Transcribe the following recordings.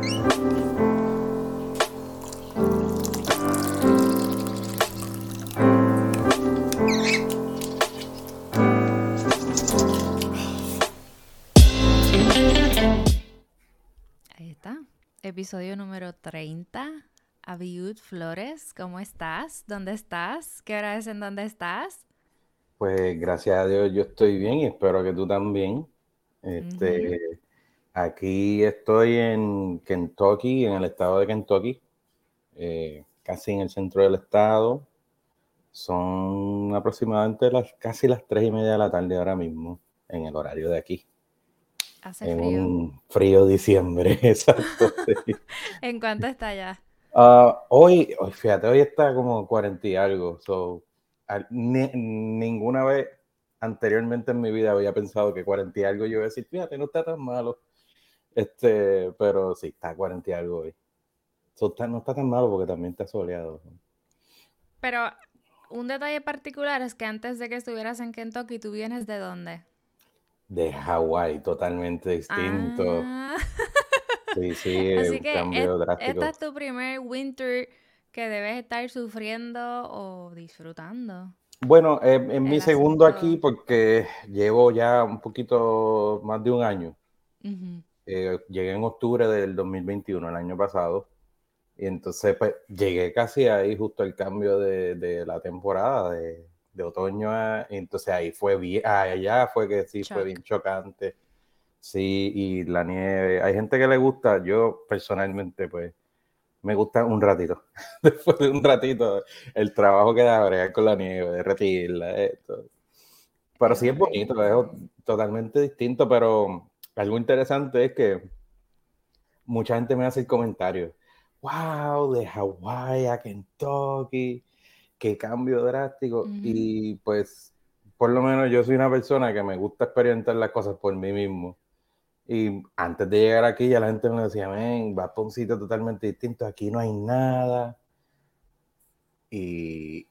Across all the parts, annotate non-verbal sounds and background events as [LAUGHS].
Ahí está. Episodio número 30. Abiud Flores, ¿cómo estás? ¿Dónde estás? ¿Qué hora es en dónde estás? Pues gracias a Dios yo estoy bien y espero que tú también. Este, Aquí estoy en Kentucky, en el estado de Kentucky, eh, casi en el centro del estado. Son aproximadamente las casi las tres y media de la tarde ahora mismo, en el horario de aquí. Hace en frío. un frío diciembre, [LAUGHS] exacto. sí. [LAUGHS] ¿En cuánto está ya? Ah, hoy, hoy, fíjate, hoy está como 40 y algo. So, ni- ninguna vez anteriormente en mi vida había pensado que 40 y algo yo iba a decir, fíjate, no está tan malo. Este, pero sí, está 40 y algo hoy. So, está- no está tan malo porque también está soleado. Pero un detalle particular es que antes de que estuvieras en Kentucky, ¿tú vienes de dónde? De Hawái, totalmente distinto. Ah. [LAUGHS] Sí, sí, [LAUGHS] Así que cambio drástico. esta es tu primer winter que debes estar sufriendo o disfrutando. Bueno, eh, en mi segundo asunto. aquí porque llevo ya un poquito más de un año. Ujú. Eh, llegué en octubre del 2021, el año pasado, y entonces pues llegué casi ahí justo el cambio de, de la temporada de, de otoño, a- entonces ahí fue bien, allá fue que sí fue Shock. bien chocante, sí, y la nieve, hay gente que le gusta, yo personalmente pues me gusta un ratito, [LAUGHS] después de un ratito el trabajo que da bregar con la nieve, derretirla, esto. Pero sí es bonito, es totalmente distinto, pero algo interesante es que mucha gente me hace el comentario, wow, de Hawái a Kentucky, qué cambio drástico. Y pues, por lo menos yo soy una persona que me gusta experimentar las cosas por mí mismo. Y antes de llegar aquí ya la gente me decía, ven, vas para un sitio totalmente distinto, aquí no hay nada. Y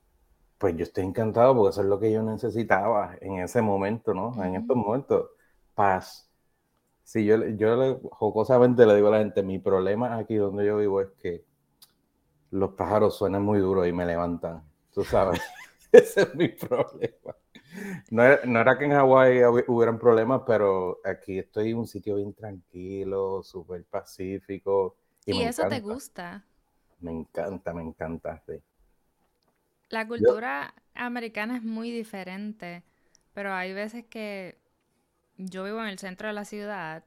pues yo estoy encantado porque eso es lo que yo necesitaba en ese momento, ¿no? En estos momentos, paz. Sí, yo, yo le- jocosamente le digo a la gente, mi problema aquí donde yo vivo es que los pájaros suenan muy duros y me levantan, tú sabes. [LAUGHS] [LAUGHS] Ese es mi problema. No era, no era que en Hawái hubi- hubieran problemas, pero aquí estoy en un sitio bien tranquilo, súper pacífico. Y, eso te gusta. me encanta, me encanta. sí. La Yo, cultura americana es muy diferente, pero hay veces que yo vivo en el centro de la ciudad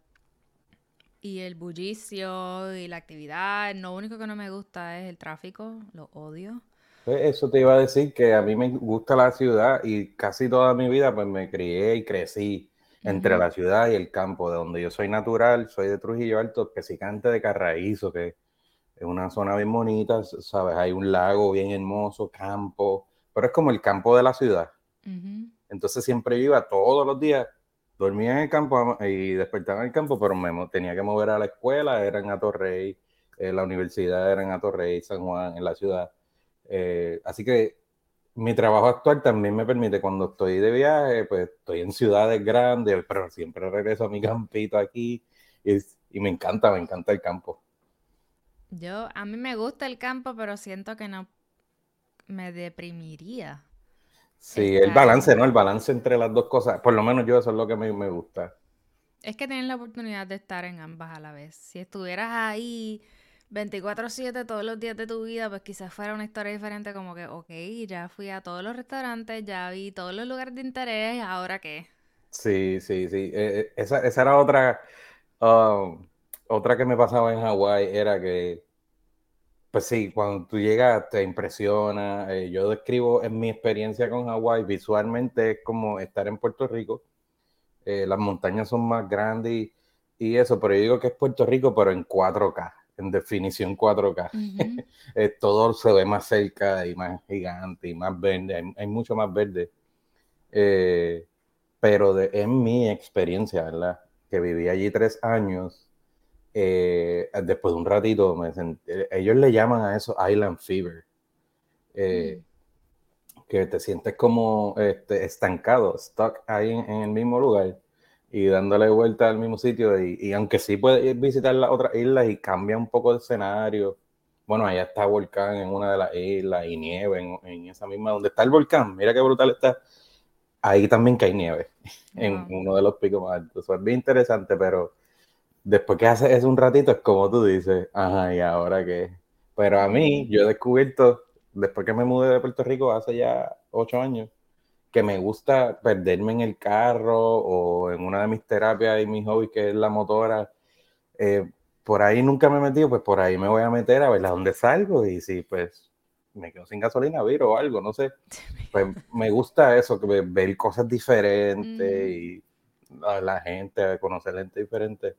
y el bullicio y la actividad, lo único que no me gusta es el tráfico, lo odio. pues, eso te iba a decir que a mí me gusta la ciudad y casi toda mi vida pues me crié y crecí entre la ciudad y el campo, de donde yo soy natural, soy de Trujillo Alto, específicamente de Carraízo, que es una zona bien bonita, sabes, hay un lago bien hermoso, campo, pero es como el campo de la ciudad. Entonces siempre yo iba todos los días, dormía en el campo y despertaba en el campo, pero me tenía que mover a la escuela, era en Atorrey, eh, la universidad era en Atorrey, San Juan, en la ciudad. Eh, así que mi trabajo actual también me permite, cuando estoy de viaje, pues estoy en ciudades grandes, pero siempre regreso a mi campito aquí y, y me encanta, me encanta el campo. Yo, a mí me gusta el campo, pero siento que no me deprimiría Sí, el balance. ¿no? El balance entre las dos cosas, por lo menos yo eso es lo que me, me gusta. Es que tienes la oportunidad de estar en ambas a la vez. Si estuvieras ahí 24/7 todos los días de tu vida, pues quizás fuera una historia diferente como que, ok, ya fui a todos los restaurantes, ya vi todos los lugares de interés, ¿ahora qué? Sí, sí, sí. Eh, eh, esa, esa era otra, um, otra que me pasaba en Hawái, era que, pues sí, cuando tú llegas te impresiona. Eh, yo describo en mi experiencia con Hawái, visualmente es como estar en Puerto Rico. Eh, las montañas son más grandes y, y eso, pero yo digo que es Puerto Rico, pero en 4K, en definición 4K. Ujú. [LAUGHS] Eh, todo se ve más cerca y más gigante y más verde, hay, hay mucho más verde. Eh, pero de, en mi experiencia, ¿verdad? Que viví allí tres años, eh, después de un ratito, me senté- ellos le llaman a eso Island Fever, eh, Mm. que te sientes como este, estancado, stuck ahí en, en el mismo lugar. y dándole vuelta al mismo sitio. Y, aunque sí puedes visitar las otras islas y cambia un poco de escenario. Bueno, allá está volcán en una de las islas y nieve en, esa misma, donde está el volcán. Mira qué brutal está. Ahí también que hay nieve [LAUGHS] en uno de los picos más altos. Eso es bien interesante, pero después que haces eso un ratito es como tú dices, ajá, ¿y ahora qué? Pero a mí, yo he descubierto, después que me mudé de Puerto Rico hace ya ocho años, que me gusta perderme en el carro o en una de mis terapias y mis hobbies, que es la motora. Eh, por ahí nunca me he metido, pues por ahí me voy a meter a ver a dónde salgo y si pues me quedo sin gasolina, viro o algo, no sé. [LAUGHS] Pues me gusta eso, que ver cosas diferentes mm. y a la gente, conocer gente diferente.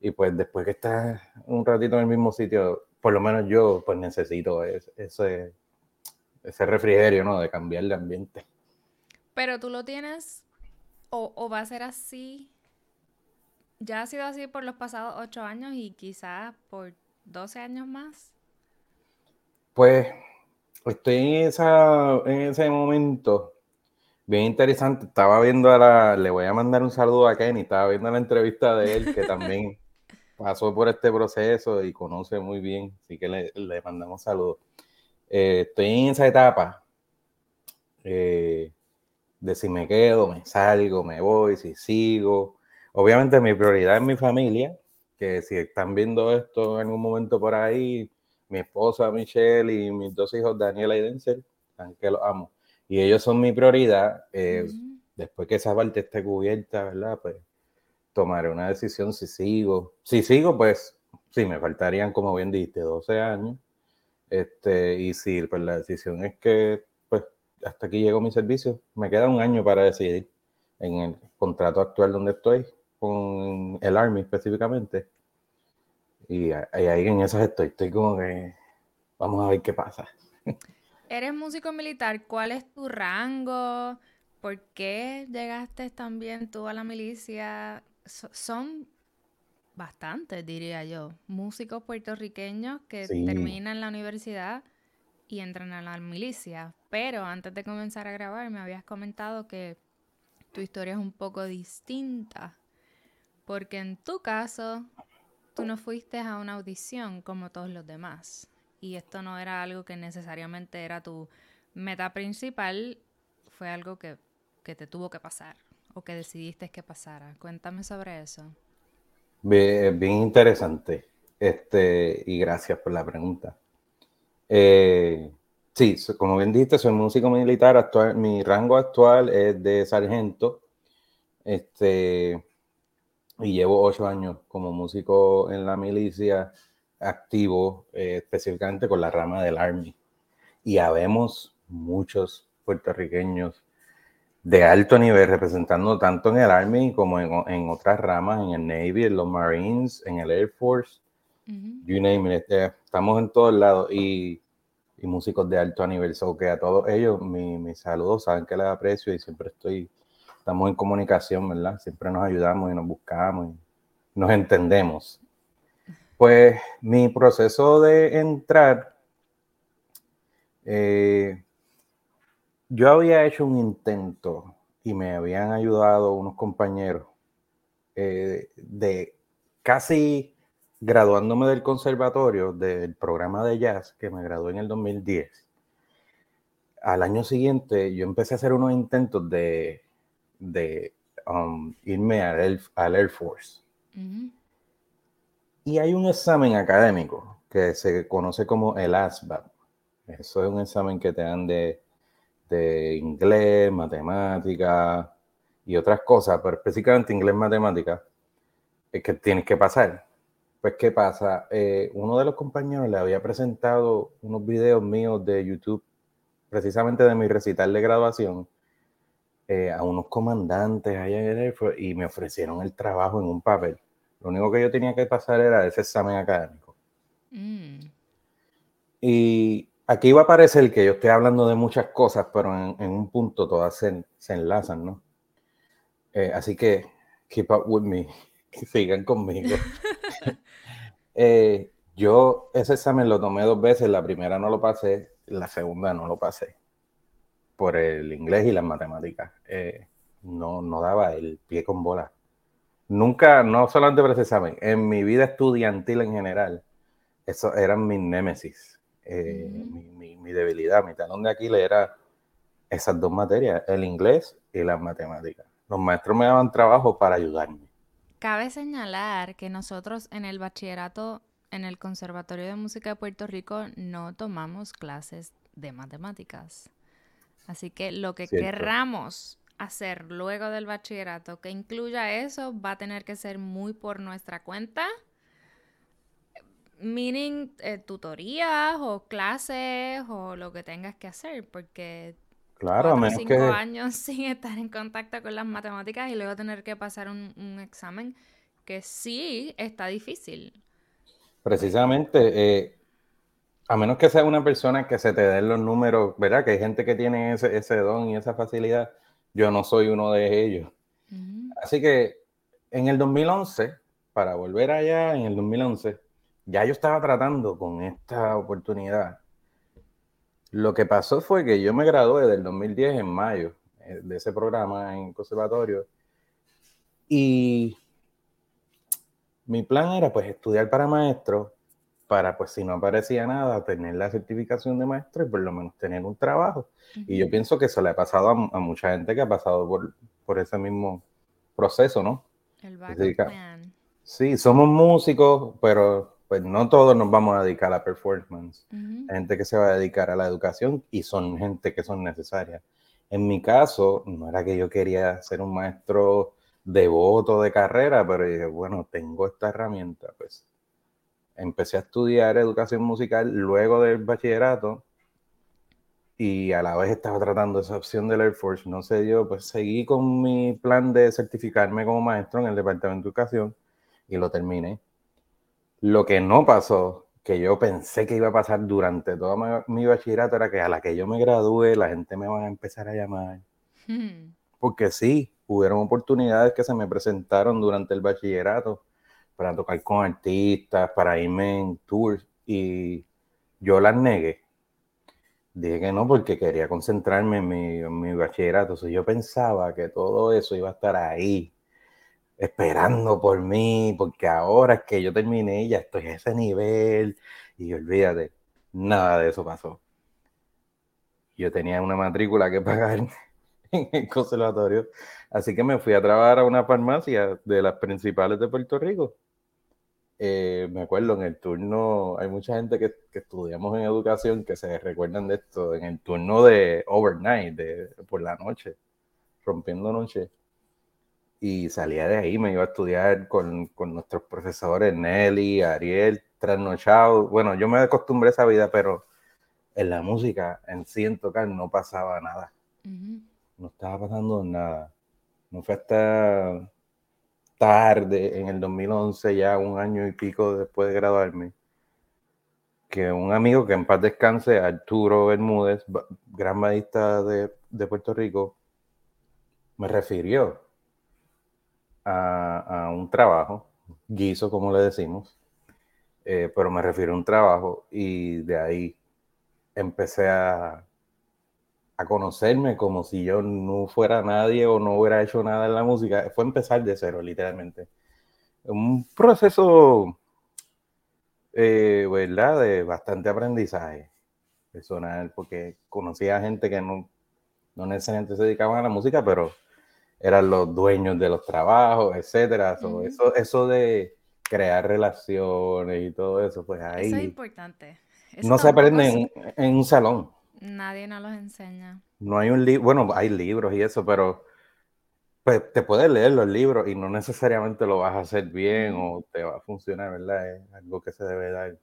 Y pues después que estás un ratito en el mismo sitio, por lo menos yo pues necesito ese, ese refrigerio, ¿no? De cambiar de ambiente. Pero tú lo tienes o, va a ser así. Ya ha sido así por los pasados ocho años y quizás por 12 años más. Pues estoy en, esa, en ese momento bien interesante. Estaba viendo a la, le voy a mandar un saludo a Kenny, estaba viendo la entrevista de él que también pasó por este proceso y conoce muy bien, así que le, le mandamos saludos. Eh, estoy en esa etapa. Eh, de si me quedo, me salgo, me voy, si sigo. Obviamente mi prioridad es mi familia, que si están viendo esto en un momento por ahí, mi esposa Michelle y mis dos hijos Daniela y Denzel, que los amo. Y ellos son mi prioridad. Eh, después que esa parte esté cubierta, ¿verdad? Pues tomaré una decisión si sigo. Si sigo, pues sí, me faltarían, como bien dijiste, 12 años. Este, y si pues la decisión es que hasta aquí llegó mi servicio. Me queda un año para decidir en el contrato actual donde estoy, con el Army específicamente. Y ahí en esas estoy. Estoy como que vamos a ver qué pasa. Eres músico militar. ¿Cuál es tu rango? ¿Por qué llegaste también tú a la milicia? Son bastantes, diría yo, músicos puertorriqueños que terminan la universidad y entran a la milicia. Pero antes de comenzar a grabar me habías comentado que tu historia es un poco distinta. Porque en tu caso, tú no fuiste a una audición como todos los demás. Y esto no era algo que necesariamente era tu meta principal, fue algo que, que te tuvo que pasar o que decidiste que pasara. Cuéntame sobre eso. Bien, bien interesante. Este, y gracias por la pregunta. Eh, sí, como bien dijiste, soy músico militar. Actual, mi rango actual es de sargento. Este, y llevo ocho años como músico en la milicia activo, eh, específicamente con la rama del Army. Y habemos muchos puertorriqueños de alto nivel representando tanto en el Army como en, otras ramas, en el Navy, en los Marines, en el Air Force you name it, eh, estamos en todos lados y, y, músicos de alto nivel. So que a todos ellos, mis mi saludos, saben que les aprecio y siempre estoy, estamos en comunicación, ¿verdad? Siempre nos ayudamos y nos buscamos y nos entendemos. Pues mi proceso de entrar, eh, yo había hecho un intento y me habían ayudado unos compañeros eh, de casi graduándome del conservatorio, del programa de jazz, que me gradué en el 2010, al año siguiente yo empecé a hacer unos intentos de, de um, irme al, al, Air Force. Y hay un examen académico que se conoce como el ASVAB. Eso es un examen que te dan de, de inglés, matemática y otras cosas, pero específicamente inglés, matemática, es que tienes que pasar. Pues, ¿qué pasa? Eh, uno de los compañeros le había presentado unos videos míos de YouTube, precisamente de mi recital de graduación, eh, a unos comandantes allá en el y me ofrecieron el trabajo en un papel. Lo único que yo tenía que pasar era ese examen académico. Mm. Y aquí iba a parecer que yo estoy hablando de muchas cosas, pero en, un punto todas se, enlazan, ¿no? Eh, así que, keep up with me, [LAUGHS] sigan conmigo. [LAUGHS] Eh, yo ese examen lo tomé dos veces, la primera no lo pasé, la segunda no lo pasé, por el inglés y las matemáticas. Eh, no, no daba el pie con bola. nunca, no solamente para ese examen, en mi vida estudiantil en general, eso eran mis némesis, eh, mi, mi, debilidad, mi talón de Aquiles era esas dos materias, el inglés y las matemáticas. Los maestros me daban trabajo para ayudarme. Cabe señalar que nosotros en el bachillerato en el Conservatorio de Música de Puerto Rico no tomamos clases de matemáticas. Así que lo que querramos hacer luego del bachillerato que incluya eso va a tener que ser muy por nuestra cuenta. Meaning eh, tutorías o clases o lo que tengas que hacer, porque claro, cuatro, cinco años [LAUGHS] sin estar en contacto con las matemáticas y luego tener que pasar un, un examen que sí está difícil. Precisamente, eh, a menos que sea una persona que se te den los números, ¿verdad? Que hay gente que tiene ese, ese don y esa facilidad. Yo no soy uno de ellos. Así que en el 2011, para volver allá, en el 2011, ya yo estaba tratando con esta oportunidad. Lo que pasó fue que yo me gradué del 2010 en mayo eh, de ese programa en conservatorio y mi plan era pues estudiar para maestro, para pues si no aparecía nada, tener la certificación de maestro y por lo menos tener un trabajo. Y yo pienso que eso le ha pasado a, mucha gente que ha pasado por, por ese mismo proceso, ¿no? El plan. Sí, somos músicos, pero pues no todos nos vamos a dedicar a la performance. Hay gente que se va a dedicar a la educación y son gente que son necesarias. En mi caso, no era que yo quería ser un maestro devoto de carrera, pero dije, bueno, tengo esta herramienta, pues empecé a estudiar educación musical luego del bachillerato y a la vez estaba tratando esa opción del Air Force, no se dio, pues seguí con mi plan de certificarme como maestro en el Departamento de Educación y lo terminé. Lo que no pasó, que yo pensé que iba a pasar durante todo mi, bachillerato, era que a la que yo me gradúe, la gente me va a empezar a llamar. Hmm. Porque sí, hubieron oportunidades que se me presentaron durante el bachillerato para tocar con artistas, para irme en tours y yo las negué. Dije que no porque quería concentrarme en mi, bachillerato. yo pensaba que todo eso iba a estar ahí, esperando por mí, porque ahora es que yo terminé, ya estoy a ese nivel. Y olvídate, nada de eso pasó. Yo tenía una matrícula que pagar [LAUGHS] en el conservatorio. Así que me fui a trabajar a una farmacia de las principales de Puerto Rico. Eh, me acuerdo en el turno, hay mucha gente que, estudiamos en educación que se recuerdan de esto, en el turno de overnight, de, por la noche, rompiendo noche. Y salía de ahí, me iba a estudiar con, con nuestros profesores, Nelly, Ariel, trasnochado. Bueno, yo me acostumbré a esa vida, pero en la música, en sí, en tocar, no pasaba nada no estaba pasando nada. No fue hasta tarde, en el 2011, ya un año y pico después de graduarme, que un amigo que en paz descanse, Arturo Bermúdez, gran maestra de, Puerto Rico, me refirió a, un trabajo, guiso como le decimos, eh, pero me refirió a un trabajo y de ahí empecé a, a conocerme como si yo no fuera nadie o no hubiera hecho nada en la música, fue empezar de cero, literalmente. Un proceso, eh, ¿verdad? De bastante aprendizaje personal, porque conocía gente que no, no necesariamente se dedicaban a la música, pero eran los dueños de los trabajos, etcétera. eso, eso de crear relaciones y todo eso, pues ahí... Eso es importante. no se aprende en un salón. Nadie nos los enseña. No hay un libro, bueno, hay libros y eso, pero pues te puedes leer los libros y no necesariamente lo vas a hacer bien o te va a funcionar, ¿verdad? Es algo que se debe dar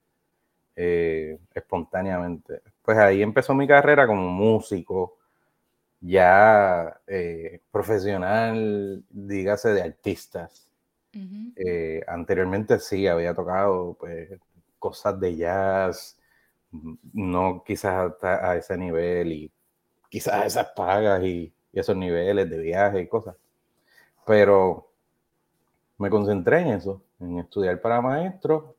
eh, espontáneamente. Pues ahí empezó mi carrera como músico, ya eh, profesional, dígase, de artistas. Eh, anteriormente sí, había tocado pues, cosas de jazz, no quizás a ese nivel y quizás esas pagas y, esos niveles de viaje y cosas. Pero me concentré en eso, en estudiar para maestro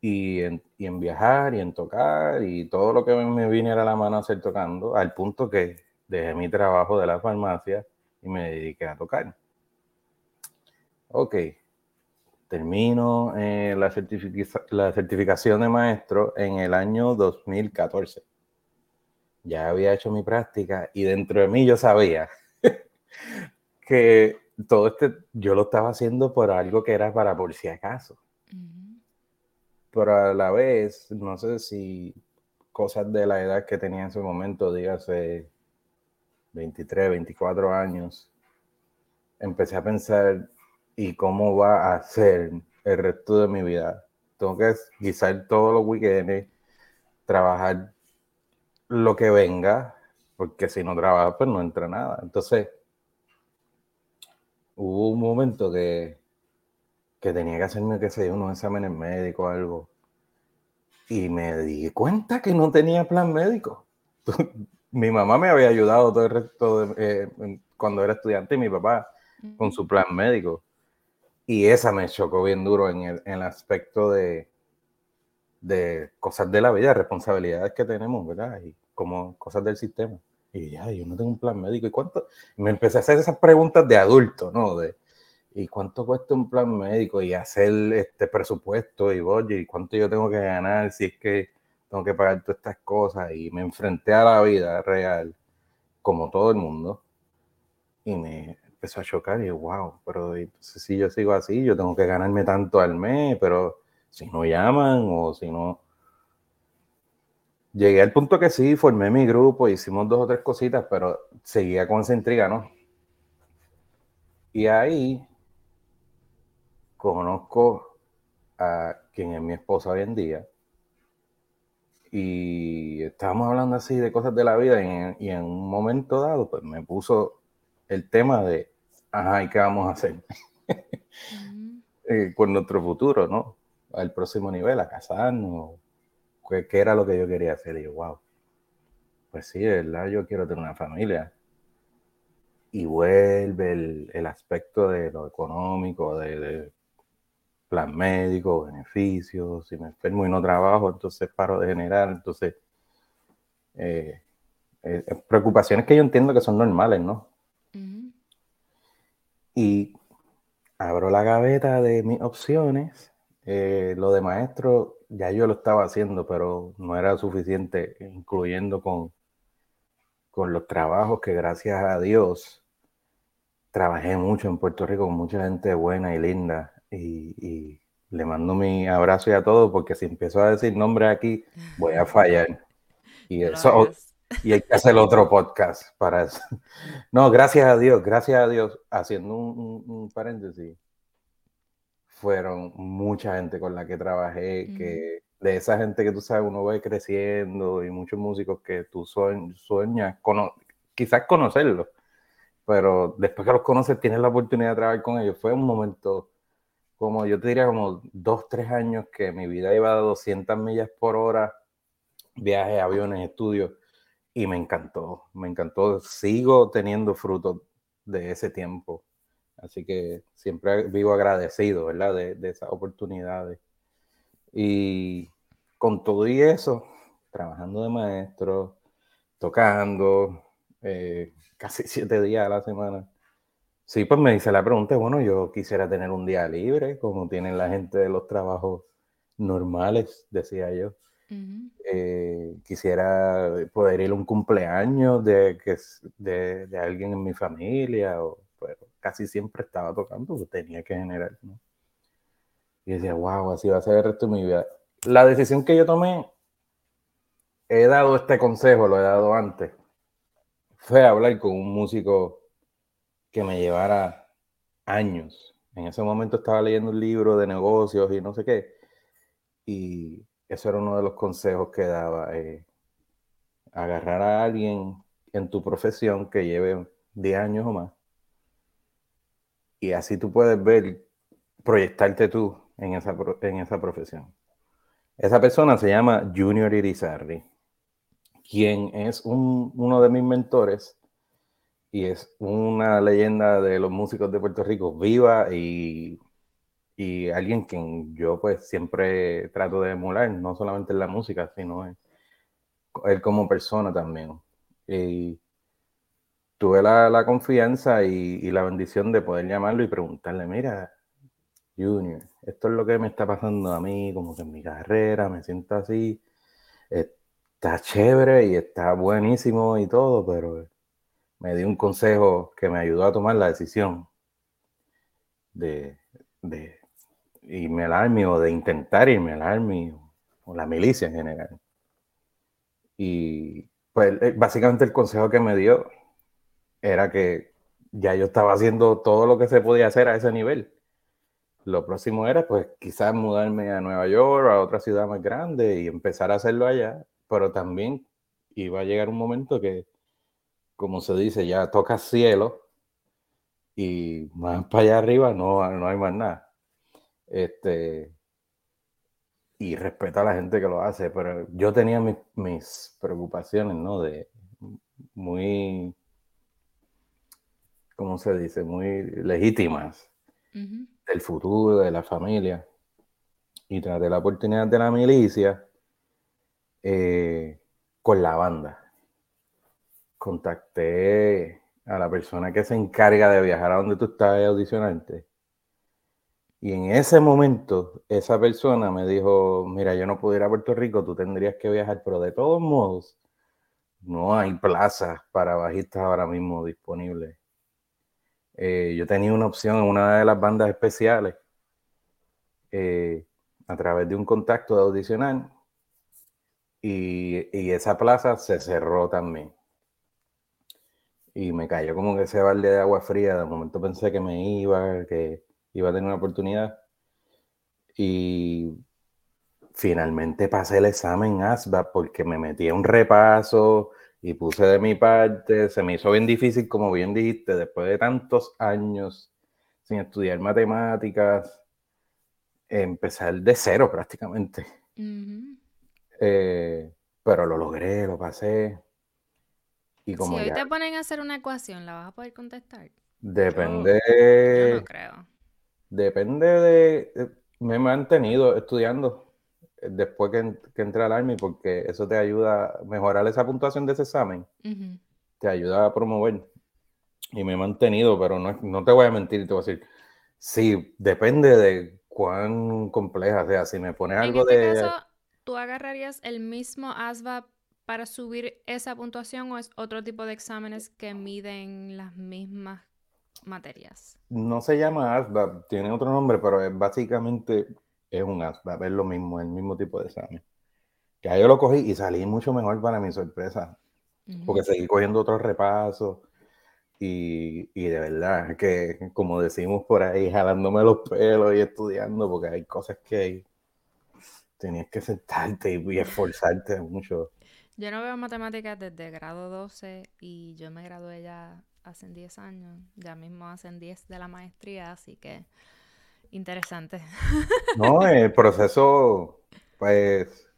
y en, y en, viajar y en tocar y todo lo que me viniera a la mano a hacer tocando, al punto que dejé mi trabajo de la farmacia y me dediqué a tocar. ok, termino eh, la, la certificación de maestro en el año 2014. Ya había hecho mi práctica y dentro de mí yo sabía [LAUGHS] que todo este, yo lo estaba haciendo por algo que era para por si acaso. Pero a la vez, no sé si cosas de la edad que tenía en ese momento, dígase 23, 24 años, empecé a pensar, ¿y cómo va a ser el resto de mi vida? Tengo que guisar todos los weekends, trabajar lo que venga, porque si no trabajo, pues no entra nada. Entonces, hubo un momento que, que tenía que hacerme, qué sé yo, unos exámenes médicos o algo. Y me di cuenta que no tenía plan médico. [LAUGHS] mi mamá me había ayudado todo el resto de, eh, cuando era estudiante y mi papá con su plan médico. Y esa me chocó bien duro en el, en el aspecto de, de cosas de la vida, responsabilidades que tenemos, ¿verdad? Y como cosas del sistema. Y ya, yo no tengo un plan médico. ¿Y cuánto? Me empecé a hacer esas preguntas de adulto, ¿no? De, ¿y cuánto cuesta un plan médico? Y hacer este presupuesto y oye, ¿y cuánto yo tengo que ganar si es que tengo que pagar todas estas cosas? Y me enfrenté a la vida real, como todo el mundo, y me empezó a chocar y wow, pero si yo sigo así, yo tengo que ganarme tanto al mes, pero si no llaman o si no Llegué al punto que sí, formé mi grupo, hicimos dos o tres cositas, pero seguía con esa intriga, ¿no? Y ahí conozco a quien es mi esposa hoy en día. Y estábamos hablando así de cosas de la vida y en, un momento dado, pues me puso el tema de, ajá, ¿y qué vamos a hacer? [LAUGHS] Eh, con nuestro futuro, ¿no? Al próximo nivel, a casarnos, qué, era lo que yo quería hacer. Y yo, wow, pues sí, de verdad, yo quiero tener una familia. Y vuelve el, el aspecto de lo económico, de, plan médico, beneficios, si me enfermo y no trabajo, entonces paro de generar, entonces eh, eh, preocupaciones que yo entiendo que son normales, ¿no? Y abro la gaveta de mis opciones, eh, lo de maestro ya yo lo estaba haciendo, pero no era suficiente, incluyendo con, con los trabajos que gracias a Dios trabajé mucho en Puerto Rico con mucha gente buena y linda. Y, le mando mi abrazo y a todos, porque si empiezo a decir nombres aquí, voy a fallar. [LAUGHS] Y eso, y hay que hacer otro podcast para eso. [LAUGHS] No, gracias a Dios, gracias a Dios, haciendo un paréntesis fueron mucha gente con la que trabajé, que de esa gente que tú sabes, uno va creciendo y muchos músicos que tú sueñas, quizás conocerlos, pero después que los conoces tienes la oportunidad de trabajar con ellos. Fue un momento, como yo te diría, como dos, tres años que mi vida iba a 200 millas por hora, viajes, aviones, estudios, y me encantó, me encantó. Sigo teniendo frutos de ese tiempo Así que siempre vivo agradecido, ¿verdad? De, de esas oportunidades. Y con todo y eso, trabajando de maestro, tocando, eh, [LAUGHS] casi siete días a la semana. Sí, pues me hice la pregunta, bueno, yo quisiera tener un día libre, como tienen la gente de los trabajos normales, decía yo. Eh, quisiera poder ir a un cumpleaños de, que, de, de alguien en mi familia o casi siempre estaba tocando, pues tenía que generar, ¿no? Y decía, wow, así va a ser el resto de mi vida. La decisión que yo tomé, he dado este consejo, lo he dado antes, fue hablar con un músico que me llevara años. En ese momento estaba leyendo un libro de negocios y no sé qué. Y eso era uno de los consejos que daba. Eh, agarrar a alguien en tu profesión que lleve 10 años o más y así tú puedes ver, proyectarte tú en esa, en esa profesión. Esa persona se llama Junior Irizarry, quien es uno de mis mentores y es una leyenda de los músicos de Puerto Rico, viva y, y alguien que yo pues siempre trato de emular, no solamente en la música, sino en, él como persona también. Y tuve la, confianza y, la bendición de poder llamarlo y preguntarle, mira, Junior, esto es lo que me está pasando a mí, como que en mi carrera me siento así, está chévere y está buenísimo y todo, pero me dio un consejo que me ayudó a tomar la decisión de, de irme al Army o de intentar irme al Army o la milicia en general. Y pues eh, básicamente el consejo que me dio era que ya yo estaba haciendo todo lo que se podía hacer a ese nivel. Lo próximo era pues quizás mudarme a Nueva York a otra ciudad más grande y empezar a hacerlo allá, pero también iba a llegar un momento que, como se dice, ya toca cielo y más para allá arriba no, no hay más nada. Este, y respeto a la gente que lo hace, pero yo tenía mis, preocupaciones, ¿no? De muy, ¿cómo se dice? Muy legítimas del futuro, de la familia. Y traté la oportunidad de la milicia eh, con la banda. Contacté a la persona que se encarga de viajar a donde tú estás audicionante y en ese momento, esa persona me dijo, mira, yo no puedo ir a Puerto Rico, tú tendrías que viajar, pero de todos modos, no hay plazas para bajistas ahora mismo disponibles. Eh, yo tenía una opción en una de las bandas especiales eh, a través de un contacto de audicional y, y, esa plaza se cerró también. Y me cayó como que ese balde de agua fría. De momento pensé que me iba, que iba a tener una oportunidad. Y finalmente pasé el examen ASVAB porque me metí a un repaso y puse de mi parte. Se me hizo bien difícil, como bien dijiste, después de tantos años sin estudiar matemáticas, empezar de cero prácticamente. Eh, pero lo logré, lo pasé. Y como si hoy te ponen a hacer una ecuación, ¿la vas a poder contestar? Depende. yo no creo. Depende de... Me he mantenido estudiando eh, después que, que entré al Army porque eso te ayuda a mejorar esa puntuación de ese examen. Te ayuda a promover. Y me he mantenido, pero no, no te voy a mentir, te voy a decir, sí, depende de cuán compleja sea. Si me pones algo este de... Caso, ¿Tú agarrarías el mismo ASVAB para subir esa puntuación o es otro tipo de exámenes que miden las mismas materias. No se llama ASVAB, tiene otro nombre, pero es, básicamente es un ASVAB, es lo mismo, el mismo tipo de examen. Ya yo lo cogí y salí mucho mejor para mi sorpresa, porque seguí cogiendo otros repasos y, y, de verdad que, como decimos por ahí, jalándome los pelos y estudiando, porque hay cosas que tenías que sentarte y, esforzarte mucho. Yo no veo matemáticas desde grado 12 y yo me gradué ya hacen 10 años, ya mismo hacen 10 de la maestría, así que interesante. [LAUGHS] No, el proceso, pues,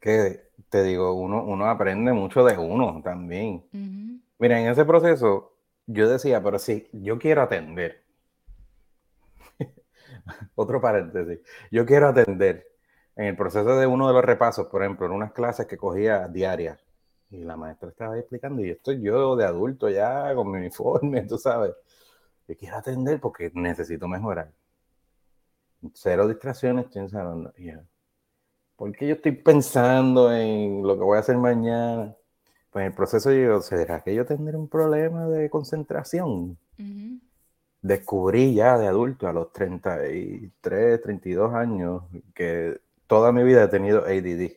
que te digo, uno, uno aprende mucho de uno también. Mira, en ese proceso yo decía, pero sí, yo quiero atender. [LAUGHS] Otro paréntesis, yo quiero atender. En el proceso de uno de los repasos, por ejemplo, en unas clases que cogía diarias, y la maestra estaba ahí explicando, y estoy yo de adulto ya con mi uniforme, [LAUGHS] tú sabes. Yo quiero atender porque necesito mejorar. Cero distracciones, estoy ensayando. Porque yo estoy pensando en lo que voy a hacer mañana. Pues en el proceso yo, ¿será que yo tendré un problema de concentración? Descubrí ya de adulto a los 33, 32 años que toda mi vida he tenido ADD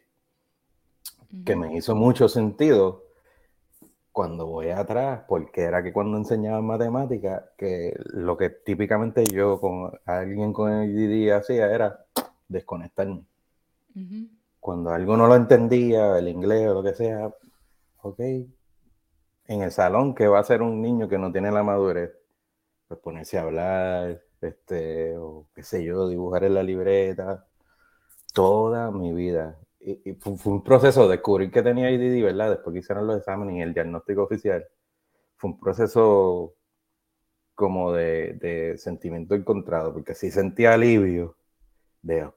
que me hizo mucho sentido cuando voy atrás, porque era que cuando enseñaba matemática, que lo que típicamente yo con alguien con ADD hacía era desconectarme. Cuando algo no lo entendía, el inglés o lo que sea, ok, en el salón que va a ser un niño que no tiene la madurez, pues ponerse a hablar, este, o qué sé yo, dibujar en la libreta, toda mi vida y, fue, un proceso de descubrir que tenía IDD, ¿verdad? Después que hicieron los exámenes y el diagnóstico oficial. Fue un proceso como de, de sentimiento encontrado, porque sí sentía alivio. De,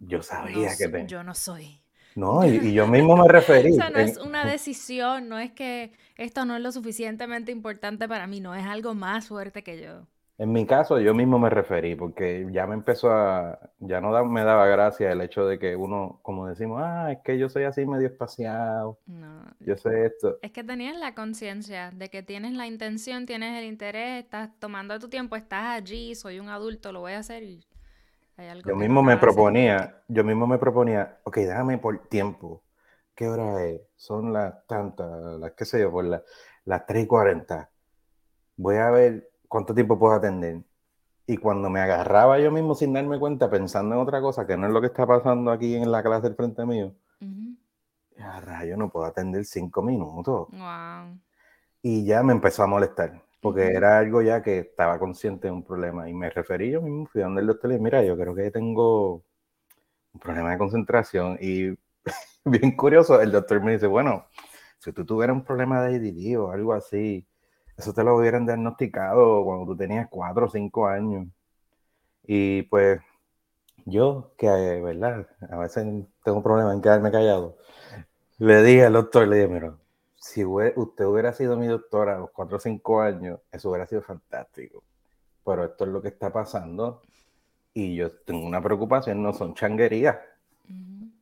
yo sabía que tenía. Yo no soy. No, y, yo mismo me referí. [LAUGHS] o sea, no es una decisión, no es que esto no es lo suficientemente importante para mí, no es algo más fuerte que yo. En mi caso, yo mismo me referí, porque ya me empezó a, ya no me daba gracia el hecho de que uno, como decimos, ah, es que yo soy así medio espaciado, no, yo sé esto. Es que tenías la conciencia de que tienes la intención, tienes el interés, estás tomando tu tiempo, estás allí, soy un adulto, lo voy a hacer y hay algo Yo mismo me proponía, yo mismo me proponía, ok, déjame por tiempo, ¿qué hora es? Son las tantas, las qué sé yo, por las 3 y 40. Voy a ver ¿cuánto tiempo puedo atender? Y cuando me agarraba yo mismo sin darme cuenta, pensando en otra cosa, que no es lo que está pasando aquí en la clase del frente mío, uh no puedo atender cinco minutos. Y ya me empezó a molestar, porque era algo ya que estaba consciente de un problema. Y me referí yo mismo, fui a donde el doctor y mira, yo creo que tengo un problema de concentración. Y [LAUGHS] bien curioso, el doctor me dice, bueno, si tú tuvieras un problema de ADD o algo así, eso te lo hubieran diagnosticado cuando tú tenías cuatro o cinco años. Y pues yo, que, ¿verdad? A veces tengo un problema en quedarme callado. Le dije al doctor, le dije, mira, si usted hubiera sido mi doctora a los cuatro o cinco años, eso hubiera sido fantástico. Pero esto es lo que está pasando y yo tengo una preocupación, no son changuerías.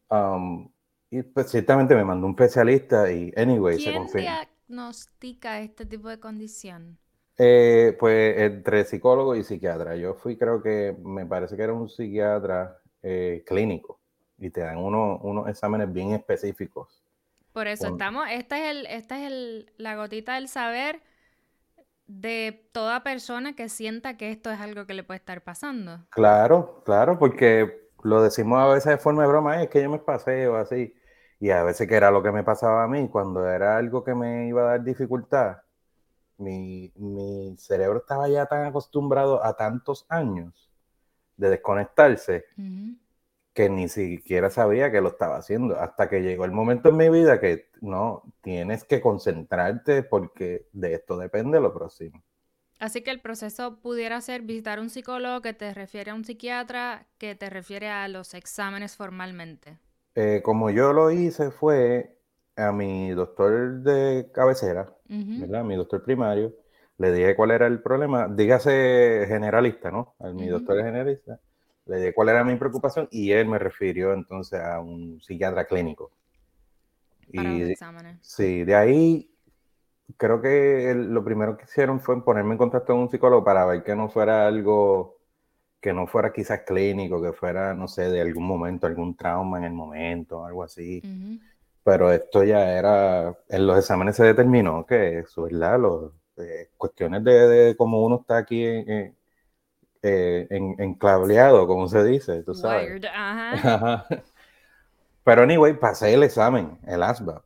Um, y pues ciertamente me mandó un especialista y, anyway, se confirmó diagnostica este tipo de condición? Eh, pues entre psicólogo y psiquiatra. Yo fui, creo que me parece que era un psiquiatra eh, clínico y te dan unos exámenes bien específicos. Por eso estamos, esta es, el, esta es el, la gotita del saber de toda persona que sienta que esto es algo que le puede estar pasando. Claro, claro, porque lo decimos a veces de forma de broma, es que yo me paseo así. Y a veces que era lo que me pasaba a mí, cuando era algo que me iba a dar dificultad, mi, cerebro estaba ya tan acostumbrado a tantos años de desconectarse que ni siquiera sabía que lo estaba haciendo. Hasta que llegó el momento en mi vida que no, tienes que concentrarte porque de esto depende lo próximo. Así que el proceso pudiera ser visitar un psicólogo que te refiere a un psiquiatra que te refiere a los exámenes formalmente. Eh, como yo lo hice fue a mi doctor de cabecera, ¿verdad? Mi doctor primario, le dije cuál era el problema, dígase generalista, ¿no? A mi doctor generalista, le dije cuál era mi preocupación y él me refirió entonces a un psiquiatra clínico. Para y, los exámenes. Sí, de ahí creo que lo primero que hicieron fue ponerme en contacto con un psicólogo para ver que no fuera algo que no fuera quizás clínico, que fuera, no sé, de algún momento, algún trauma en el momento, algo así. Pero esto ya era, en los exámenes se determinó que eso, ¿verdad? Los, eh, cuestiones de, cómo uno está aquí en, eh, enclableado, como se dice, tú sabes. [LAUGHS] Pero anyway, pasé el examen, el ASVAB,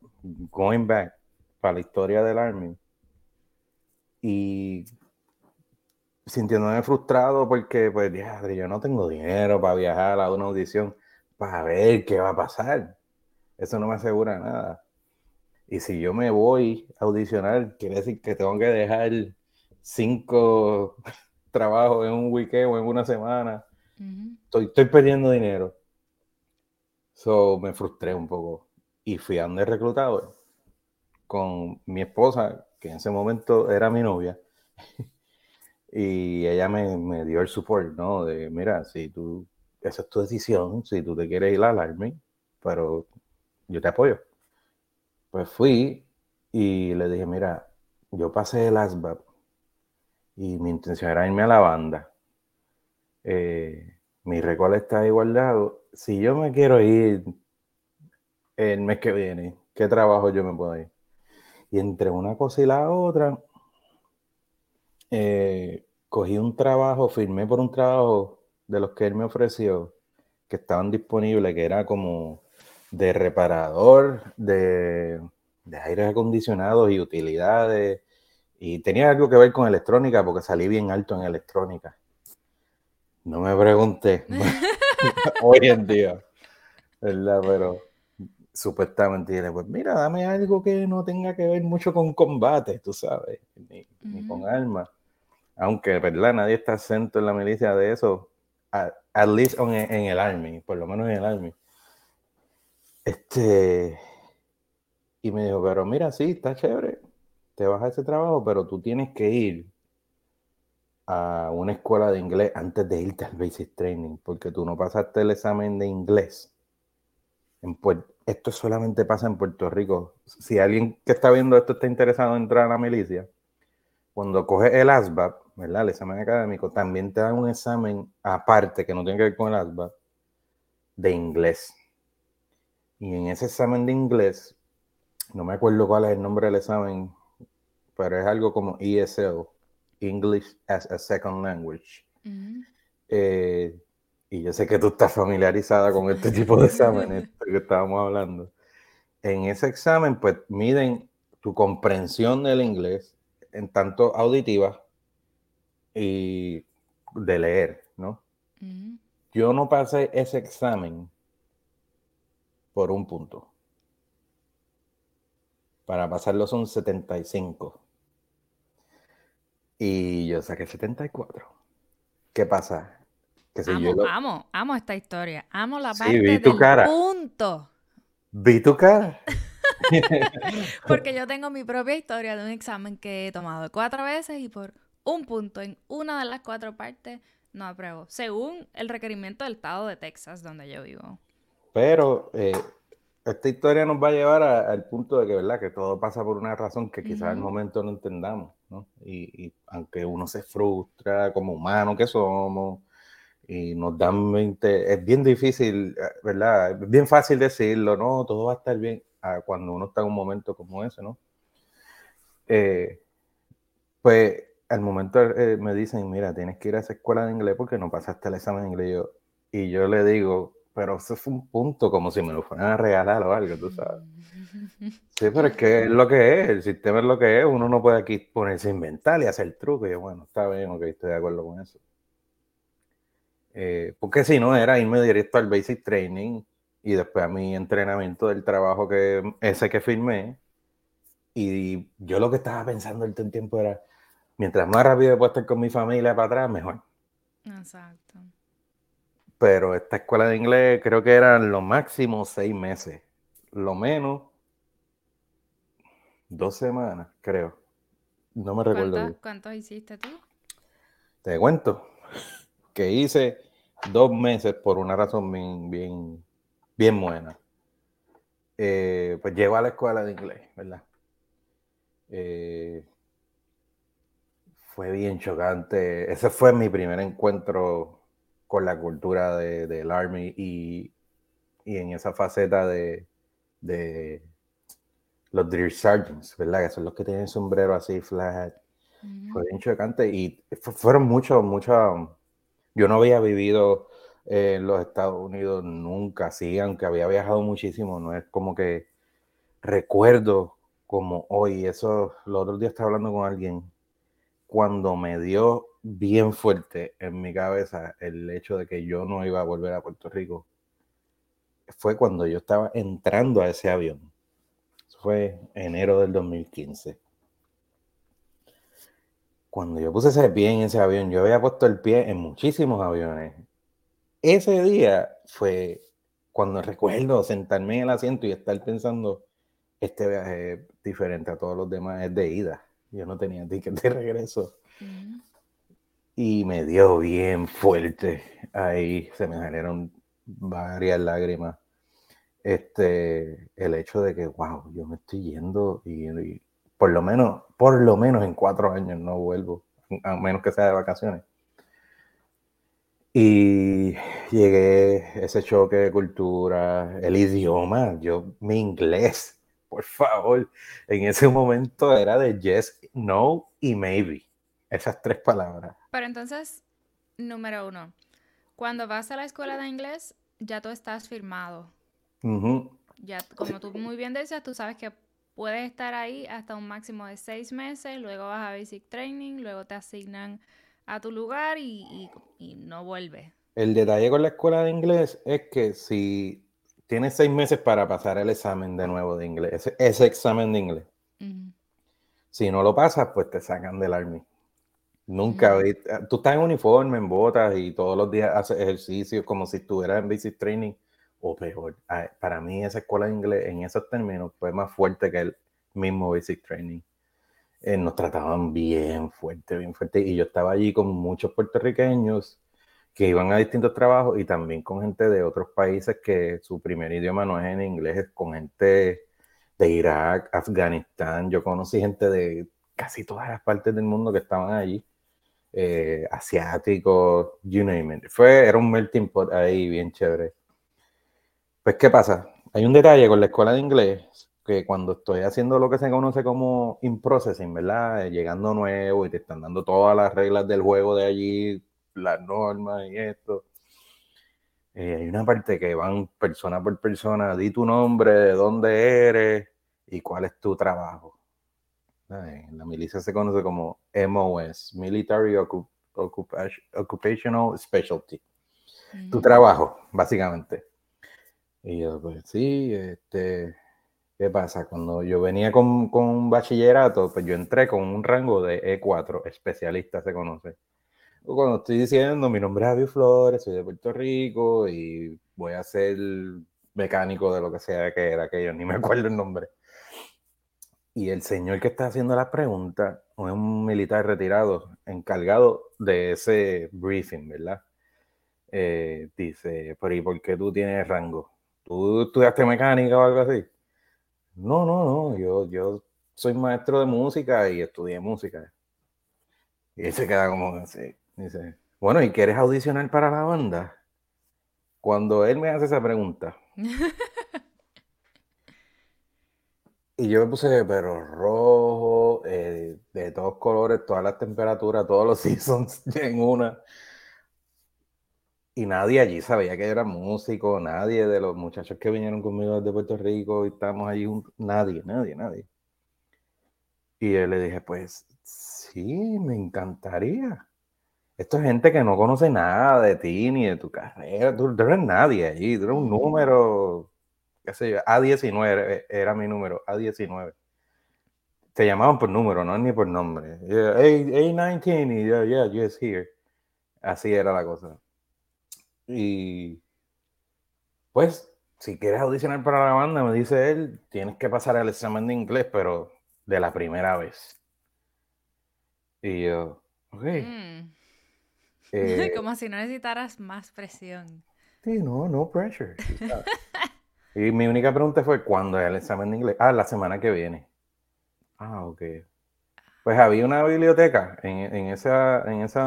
going back, para la historia del Army. Y sintiéndome frustrado porque, pues, yo no tengo dinero para viajar a una audición para ver qué va a pasar. Eso no me asegura nada. Y si yo me voy a audicionar, quiere decir que tengo que dejar cinco [LAUGHS] trabajos en un weekend o en una semana. estoy, estoy perdiendo dinero. So me frustré un poco. Y fui a donde reclutador con mi esposa, que en ese momento era mi novia. [LAUGHS] Y ella me, dio el support, ¿no? De, mira, si tú, esa es tu decisión, si tú te quieres ir al Army, pero yo te apoyo. Pues fui y le dije, mira, yo pasé el ASVAB y mi intención era irme a la banda. Eh, mi récord está igualado. Si yo me quiero ir el mes que viene, ¿qué trabajo yo me puedo ir? Y entre una cosa y la otra, eh, cogí un trabajo, firmé por un trabajo de los que él me ofreció, que estaban disponibles, que era como de reparador de, de aires acondicionados y utilidades. Y tenía algo que ver con electrónica porque salí bien alto en electrónica. No me pregunté. [LAUGHS] Hoy en día. ¿Verdad? Pero supuestamente, pues mira, dame algo que no tenga que ver mucho con combate, tú sabes, ni, ni con armas aunque, ¿verdad? Nadie está acento en la milicia de eso, at, least en, el Army, por lo menos en el Army. Este, y me dijo, pero mira, sí, está chévere, te vas a ese trabajo, pero tú tienes que ir a una escuela de inglés antes de irte al basic training, porque tú no pasaste el examen de inglés. En esto solamente pasa en Puerto Rico. Si alguien que está viendo esto está interesado en entrar a la milicia, cuando coges el ASVAB, ¿verdad? El examen académico, también te dan un examen aparte que no tiene que ver con el ASVAB de inglés. Y en ese examen de inglés, no me acuerdo cuál es el nombre del examen, pero es algo como ESL, English as a Second Language. Eh, y yo sé que tú estás familiarizada con este tipo de exámenes [LAUGHS] que estábamos hablando. En ese examen, pues miden tu comprensión del inglés en tanto auditiva y de leer, ¿no? Yo no pasé ese examen por un punto. Para pasarlo son 75. Y yo saqué 74. ¿Qué pasa? Que si amo, yo amo, amo esta historia. Amo la parte vi tu cara. punto. Vi tu cara. [LAUGHS] Porque yo tengo mi propia historia de un examen que he tomado cuatro veces y por un punto en una de las cuatro partes no apruebo, según el requerimiento del estado de Texas, donde yo vivo. Pero eh, esta historia nos va a llevar al punto de que, ¿verdad? Que todo pasa por una razón que quizás al momento no entendamos, ¿no? Y, aunque uno se frustra como humano que somos y nos dan 20, es bien difícil, ¿verdad? Es bien fácil decirlo, ¿no? Todo va a estar bien cuando uno está en un momento como ese, ¿no? Eh, pues al momento eh, me dicen, mira, tienes que ir a esa escuela de inglés porque no pasaste el examen de inglés. y yo le digo, pero eso fue un punto como si me lo fueran a regalar o algo, tú sabes. Sí, [LAUGHS] pero es que es lo que es, el sistema es lo que es, uno no puede aquí ponerse a inventar y hacer truco. Y yo, bueno, está bien, ok, estoy de acuerdo con eso. Eh, porque si no, era irme directo al basic training y después a mi entrenamiento del trabajo que ese que firmé. Y yo lo que estaba pensando el tiempo era, mientras más rápido puedo estar con mi familia para atrás, mejor. Exacto. Pero esta escuela de inglés creo que eran lo máximo seis meses. Lo menos dos semanas, creo. No me recuerdo. ¿Cuántos hiciste tú? Te cuento [LAUGHS] que hice dos meses por una razón bien, bien, bien buena. Eh, pues llego a la escuela de inglés, ¿verdad? Eh, fue bien chocante. Ese fue mi primer encuentro con la cultura del de, Army y, en esa faceta de, los Drill Sergeants, ¿verdad? Que son los que tienen sombrero así flat. Fue bien chocante y fueron muchos, muchos. Yo no había vivido en los Estados Unidos nunca, sí, aunque había viajado muchísimo, no es como que recuerdo como hoy. Eso, los otros días estaba hablando con alguien cuando me dio bien fuerte en mi cabeza el hecho de que yo no iba a volver a Puerto Rico, fue cuando yo estaba entrando a ese avión. fue enero del 2015. Cuando yo puse ese pie en ese avión, yo había puesto el pie en muchísimos aviones. Ese día fue cuando recuerdo sentarme en el asiento y estar pensando, este viaje diferente a todos los demás, es de ida yo no tenía ticket de regreso. Y me dio bien fuerte. Ahí se me generaron varias lágrimas. Este, el hecho de que, wow, yo me estoy yendo y, por lo menos, por lo menos en cuatro años no vuelvo, a menos que sea de vacaciones. Y llegué, ese choque de cultura, el idioma, yo, mi inglés por favor. En ese momento era de yes, no y maybe. Esas tres palabras. Pero entonces, número uno, cuando vas a la escuela de inglés, ya tú estás firmado. Ya, como tú muy bien decías, tú sabes que puedes estar ahí hasta un máximo de seis meses, luego vas a Basic Training, luego te asignan a tu lugar y, no vuelves. El detalle con la escuela de inglés es que si tienes seis meses para pasar el examen de nuevo de inglés, ese, examen de inglés. Si no lo pasas, pues te sacan del army. Nunca vi, tú estás en uniforme, en botas y todos los días haces ejercicio como si estuvieras en basic training o peor. Para mí esa escuela de inglés en esos términos fue más fuerte que el mismo basic training. eh, nos trataban bien fuerte, bien fuerte. Y yo estaba allí con muchos puertorriqueños que iban a distintos trabajos y también con gente de otros países que su primer idioma no es en inglés, es con gente de Irak, Afganistán. Yo conocí gente de casi todas las partes del mundo que estaban allí, eh, asiáticos, you name it. Fue, era un melting pot ahí bien chévere. Pues, ¿qué pasa? Hay un detalle con la escuela de inglés que cuando estoy haciendo lo que se conoce como in-processing, ¿verdad? Llegando nuevo y te están dando todas las reglas del juego de allí, las normas y esto. Eh, hay una parte que van persona por persona, di tu nombre, de dónde eres y cuál es tu trabajo. En la milicia se conoce como MOS, Military Occupational Specialty. Tu trabajo, básicamente. Y yo, pues sí, este, ¿qué pasa? Cuando yo venía con, con bachillerato, pues yo entré con un rango de E4, especialista se conoce cuando estoy diciendo mi nombre es Javier Flores, soy de Puerto Rico y voy a ser mecánico de lo que sea que era aquello, [LAUGHS] ni me acuerdo el nombre. Y el señor que está haciendo la pregunta es un militar retirado, encargado de ese briefing, ¿verdad? Eh, dice, pero ¿y por qué tú tienes rango? ¿Tú estudiaste mecánica o algo así? No, no, no, yo, yo soy maestro de música y estudié música. Y él se queda como así. Dice, bueno, ¿y quieres audicionar para la banda? Cuando él me hace esa pregunta. [LAUGHS] y yo me puse pero rojo, eh, de todos colores, todas las temperaturas, todos los [LAUGHS] seasons en una. Y nadie allí sabía que era músico, nadie de los muchachos que vinieron conmigo desde Puerto Rico y estábamos allí juntos, nadie, nadie, nadie. Y yo le dije, pues sí, me encantaría. Esto es gente que no conoce nada de ti ni de tu carrera. Tú, eres nadie allí. Tú eres un número, qué sé yo, A19 era mi número, A19. Te llamaban por número, no ni por nombre. A19 y yeah, yeah, yes, here. Así era la cosa. Y pues, si quieres audicionar para la banda, me dice él, tienes que pasar el examen de inglés, pero de la primera vez. Y yo, ok. Mm. Eh, [LAUGHS] Como si no necesitaras más presión. Sí, no, no pressure. y mi única pregunta fue, ¿cuándo es el examen de inglés? Ah, la semana que viene. Ah, ok. Pues había una biblioteca en, en esa, en ese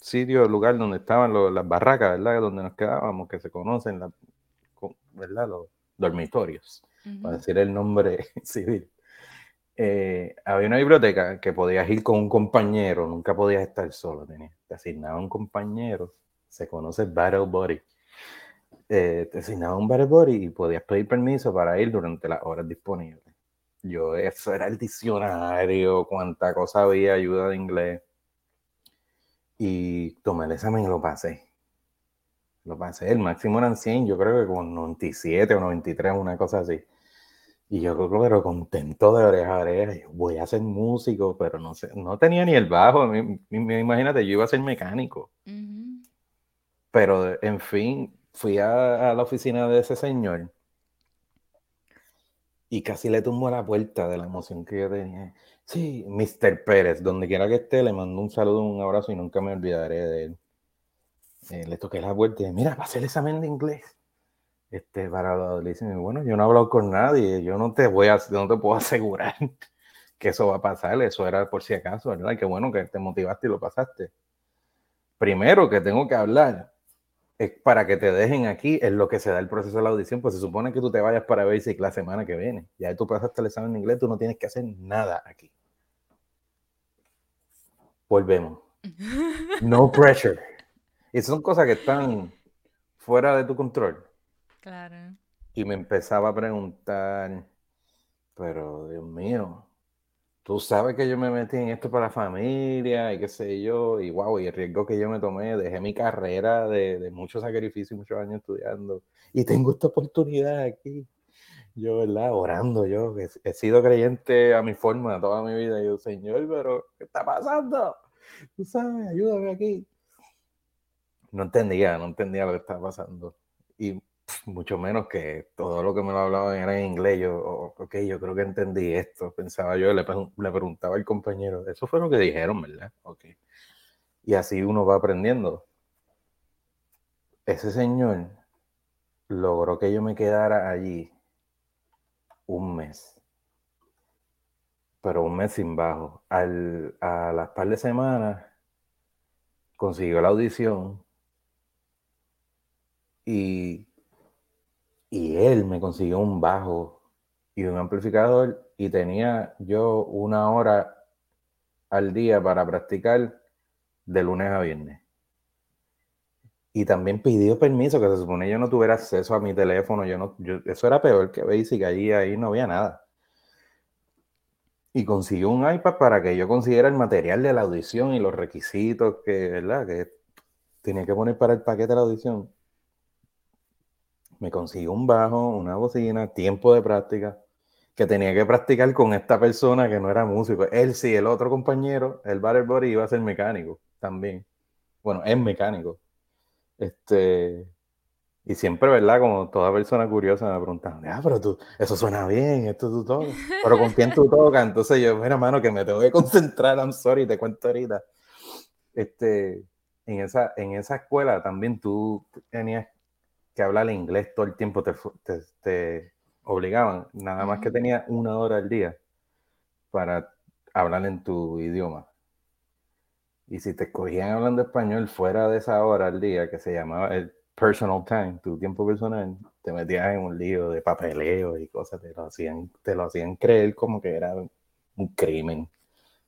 sitio, lugar donde estaban las barracas, ¿verdad? Donde nos quedábamos, que se conocen, ¿verdad? Los dormitorios, para decir el nombre [LAUGHS] civil. Eh, había una biblioteca que podías ir con un compañero, nunca podías estar solo, te asignaba un compañero, se conoce Battle Buddy. Eh, te asignaba un Battle Buddy y podías pedir permiso para ir durante las horas disponibles. Yo, eso era el diccionario, cuánta cosa había, ayuda de inglés. Y tomé el examen y lo pasé. Lo pasé, el máximo eran 100, yo creo que con 97 o 93, una cosa así. Y yo creo que pero contento de oreja a oreja. voy a ser músico, pero no sé, no tenía ni el bajo. imagínate, yo iba a ser mecánico. Pero, en fin, fui a, la oficina de ese señor y casi le tumbó la puerta de la emoción que yo tenía. Sí, Mr. Pérez, donde quiera que esté, le mando un saludo, un abrazo y nunca me olvidaré de él. Eh, le toqué la puerta y dije, mira, pasé el examen de inglés este, para le dicen, bueno, yo no he hablado con nadie, yo no te voy a, no te puedo [LAUGHS] asegurar que eso va a pasar, eso era por si acaso, ¿verdad? Qué bueno que te motivaste y lo pasaste. Primero que tengo que hablar es para que te dejen aquí, es lo que se da el proceso de la audición, pues se supone que tú te vayas para Basic la semana que viene, ya tú pasaste el examen en inglés, tú no tienes que hacer nada aquí. Volvemos. [LAUGHS] No pressure. Y son cosas que están fuera de tu control. Claro. Y me empezaba a preguntar, pero Dios mío, tú sabes que yo me metí en esto para la familia y qué sé yo, y wow, y el riesgo que yo me tomé, dejé mi carrera de, de mucho sacrificio y muchos años estudiando, y tengo esta oportunidad aquí. Yo, ¿verdad? Orando, yo, he, sido creyente a mi forma toda mi vida. Y yo, Señor, pero ¿qué está pasando? Tú sabes, ayúdame aquí. No entendía, no entendía lo que estaba pasando. Y mucho menos que todo lo que me lo hablaban era en inglés. Yo, yo creo que entendí esto, pensaba yo, le, le preguntaba al compañero, eso fue lo que dijeron, ¿verdad? Ok. Y así uno va aprendiendo. Ese señor logró que yo me quedara allí un mes. Pero un mes sin bajo. Al, a las par de semanas consiguió la audición y, y él me consiguió un bajo y un amplificador y tenía yo una hora al día para practicar de lunes a viernes. Y también pidió permiso, que se supone yo no tuviera acceso a mi teléfono. Yo no, eso era peor que Basic, allí ahí no había nada. Y consiguió un iPad para que yo consiguiera el material de la audición y los requisitos que, ¿verdad? que tenía que poner para el paquete de la audición. Me consiguió un bajo, una bocina, tiempo de práctica, que tenía que practicar con esta persona que no era músico. Él sí, el otro compañero, el Butterbody, iba a ser mecánico también. Bueno, es mecánico. Este, y siempre, ¿verdad? Como toda persona curiosa me preguntan, ah, pero tú, eso suena bien, esto tú todo. Pero con quién tú tocas. Entonces yo, mira, mano, que me tengo que concentrar, I'm sorry, te cuento ahorita. Este, en esa, en esa escuela también tú tenías que hablar inglés todo el tiempo, te, te, obligaban, nada más que tenías una hora al día para hablar en tu idioma. Y si te escogían hablando español fuera de esa hora al día, que se llamaba el personal time, tu tiempo personal, te metías en un lío de papeleo y cosas, te lo hacían, te lo hacían creer como que era un crimen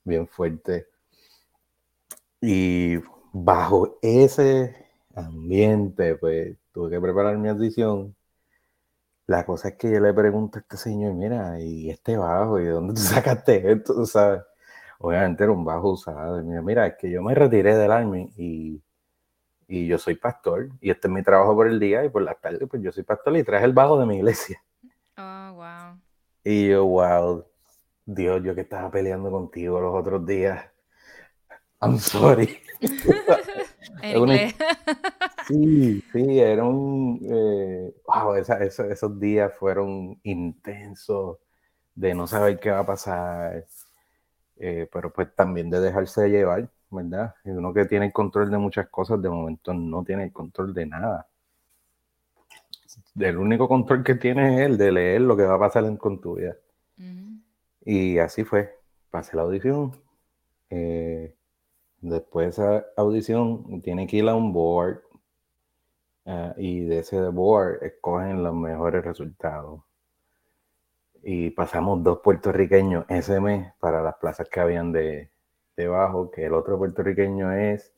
bien fuerte. Y bajo ese ambiente, pues tuve que preparar mi audición. La cosa es que yo le pregunto a este señor, mira, ¿y este bajo? ¿Y de dónde tú [LAUGHS] sacaste esto? ¿Sabes? obviamente era un bajo usado. mira, mira, es que yo me retiré del Army y, y yo soy pastor y este es mi trabajo por el día y por la tarde pues yo soy pastor y traje el bajo de mi iglesia. Oh, wow. Y yo, wow, Dios, yo que estaba peleando contigo los otros días. I'm sorry. [LAUGHS] [LAUGHS] sí, sí, era un... Eh, wow, esos días fueron intensos de no saber qué va a pasar eh, pero pues también de dejarse llevar, ¿verdad? Y uno que tiene el control de muchas cosas, de momento no tiene el control de nada. El único control que tiene es el de leer lo que va a pasar con tu vida. Y así fue. Pasé la audición. Eh, después de esa audición tiene que ir a un board. Eh, y de ese board escogen los mejores resultados y pasamos dos puertorriqueños ese mes para las plazas que habían de debajo, que el otro puertorriqueño es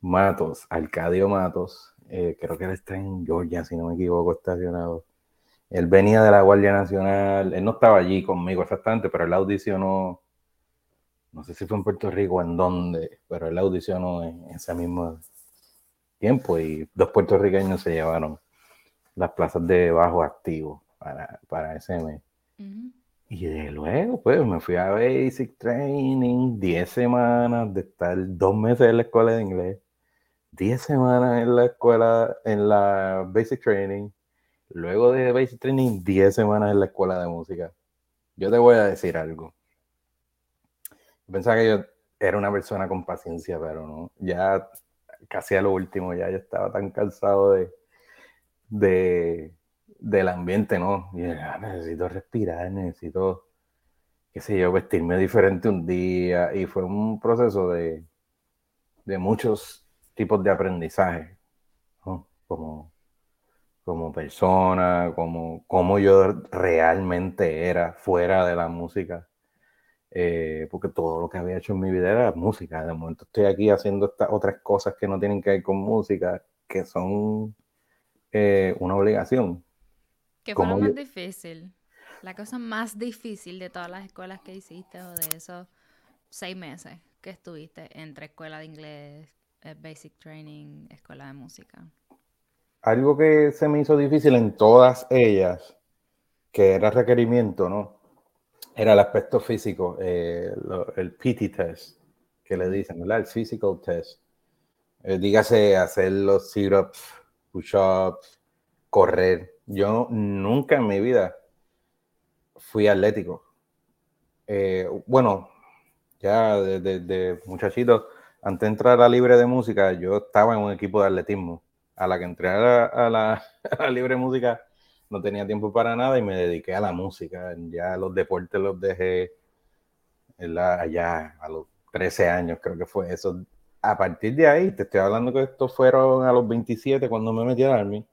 Matos, Arcadio Matos, eh, creo que él está en Georgia, si no me equivoco, estacionado. Él venía de la Guardia Nacional, él no estaba allí conmigo exactamente, pero él audicionó, no sé si fue en Puerto Rico o en dónde, pero él audicionó en ese mismo tiempo y dos puertorriqueños se llevaron las plazas de bajo activo para, para ese mes. Y de luego, pues me fui a Basic Training, 10 semanas de estar dos meses en la escuela de inglés, 10 semanas en la escuela, en la Basic Training, luego de Basic Training, 10 semanas en la escuela de música. Yo te voy a decir algo. Pensaba que yo era una persona con paciencia, pero no. Ya casi a lo último, ya yo estaba tan cansado de, de del ambiente, ¿no? Y ah, necesito respirar, necesito, qué sé yo, vestirme diferente un día. Y fue un proceso de, de muchos tipos de aprendizaje, como, como persona, como, como yo realmente era fuera de la música. Eh, porque todo lo que había hecho en mi vida era música. De momento estoy aquí haciendo estas otras cosas que no tienen que ver con música, que son eh, una obligación. ¿Qué fue lo más difícil? La cosa más difícil de todas las escuelas que hiciste o de esos seis meses que estuviste entre escuela de inglés, eh, basic training, escuela de música. Algo que se me hizo difícil en todas ellas, que era requerimiento, ¿no? Era el aspecto físico, eh, el PT test, que le dicen, ¿verdad? El physical test. Eh, dígase hacer los sit-ups, push-ups, correr. Yo nunca en mi vida fui atlético. Eh, bueno, ya desde muchachito, antes de entrar a la libre de música, yo estaba en un equipo de atletismo. A la que entré [LAUGHS] a la, libre música, no tenía tiempo para nada y me dediqué a la música. Ya los deportes los dejé allá a los 13 años, creo que fue eso. A partir de ahí, te estoy hablando que estos fueron a los 27 cuando me metí al Army.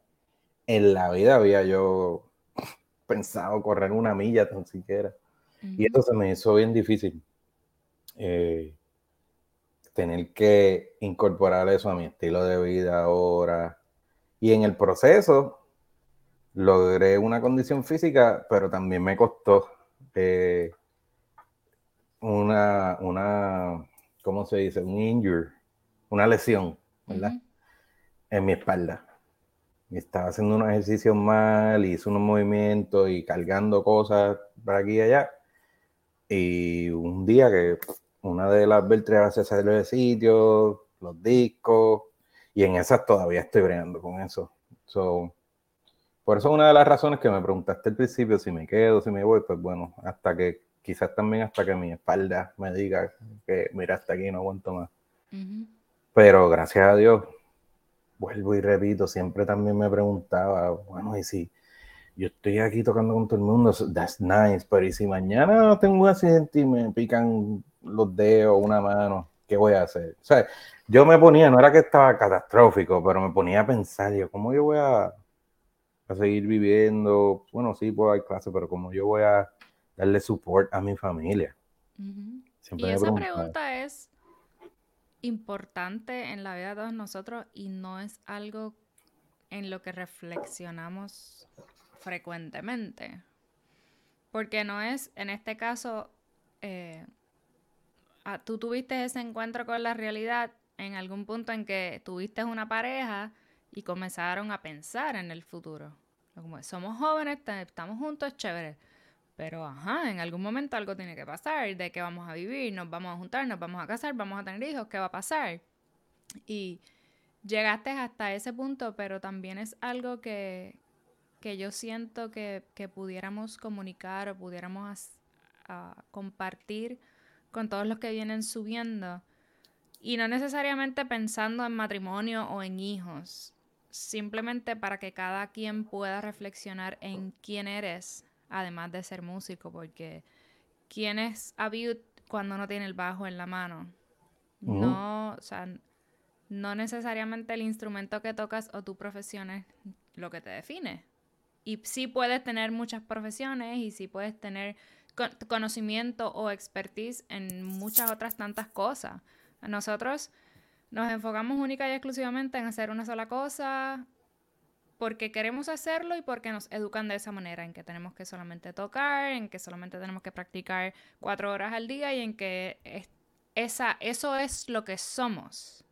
En la vida había yo [LAUGHS] pensado correr una milla tan siquiera. Y eso se me hizo bien difícil. Eh, tener que incorporar eso a mi estilo de vida ahora. Y en el proceso logré una condición física, pero también me costó eh, una, una, ¿cómo se dice? Un injury, una lesión, ¿verdad? En mi espalda. Y estaba haciendo unos ejercicios mal, hice unos movimientos y cargando cosas para aquí y allá. Y un día que una de las vértebras se salió de sitio, los discos, y en esas todavía estoy bregando con eso. Por eso una de las razones que me preguntaste al principio si me quedo, si me voy, pues bueno, hasta que quizás también hasta que mi espalda me diga que mira hasta aquí no aguanto más. Pero gracias a Dios, vuelvo y repito, siempre también me preguntaba, bueno, y si yo estoy aquí tocando con todo el mundo, that's nice, pero y si mañana tengo un accidente y me pican los dedos, una mano, ¿qué voy a hacer? O sea, yo me ponía, no era que estaba catastrófico, pero me ponía a pensar, yo, ¿cómo yo voy a, a seguir viviendo? Bueno, sí, puedo dar clase, pero ¿cómo yo voy a darle support a mi familia? y esa pregunta es importante en la vida de todos nosotros y no es algo en lo que reflexionamos frecuentemente. Porque no es, en este caso, eh, Ah, tú tuviste ese encuentro con la realidad en algún punto en que tuviste una pareja y comenzaron a pensar en el futuro. Somos jóvenes, estamos juntos, chévere. Pero, ajá, en algún momento algo tiene que pasar. ¿De qué vamos a vivir? ¿Nos vamos a juntar? ¿Nos vamos a casar? ¿Vamos a tener hijos? ¿Qué va a pasar? Y llegaste hasta ese punto, pero también es algo que, yo siento que, pudiéramos comunicar o pudiéramos compartir con todos los que vienen subiendo. Y no necesariamente pensando en matrimonio o en hijos, simplemente para que cada quien pueda reflexionar en quién eres, además de ser músico, porque quién es Abiud cuando no tiene el bajo en la mano. No, o sea, no necesariamente el instrumento que tocas o tu profesión es lo que te define. Y sí puedes tener muchas profesiones y sí puedes tener conocimiento o expertise en muchas otras tantas cosas. Nosotros nos enfocamos única y exclusivamente en hacer una sola cosa porque queremos hacerlo y porque nos educan de esa manera, en que tenemos que solamente tocar, en que solamente tenemos que practicar cuatro horas al día y en que esa, eso es lo que somos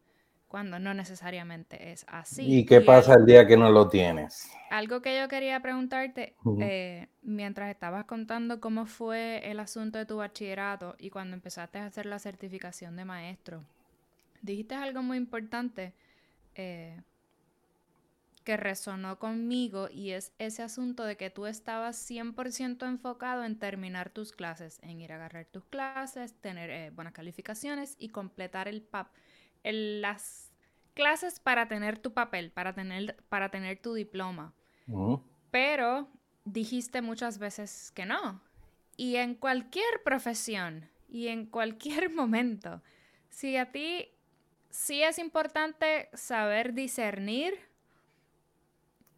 cuando no necesariamente es así. ¿Y qué pasa el día que no lo tienes? Algo que yo quería preguntarte, eh, mientras estabas contando cómo fue el asunto de tu bachillerato y cuando empezaste a hacer la certificación de maestro, dijiste algo muy importante eh, que resonó conmigo y es ese asunto de que tú estabas 100% enfocado en terminar tus clases, en ir a agarrar tus clases, tener eh, buenas calificaciones y completar el PAP las clases para tener tu papel, para tener, para tener tu diploma. Pero dijiste muchas veces que no. Y en cualquier profesión y en cualquier [LAUGHS] momento, si a ti sí es importante saber discernir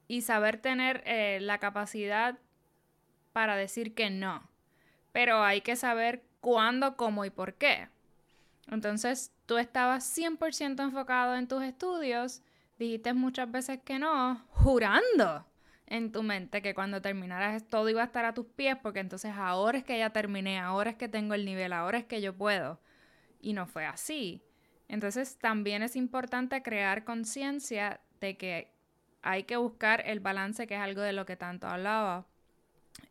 y saber tener eh, la capacidad para decir que no. Pero hay que saber cuándo, cómo y por qué. Entonces, tú estabas 100% enfocado en tus estudios, dijiste muchas veces que no, jurando en tu mente que cuando terminaras todo iba a estar a tus pies, porque entonces ahora es que ya terminé, ahora es que tengo el nivel, ahora es que yo puedo. Y no fue así. Entonces también es importante crear conciencia de que hay que buscar el balance, que es algo de lo que tanto hablaba.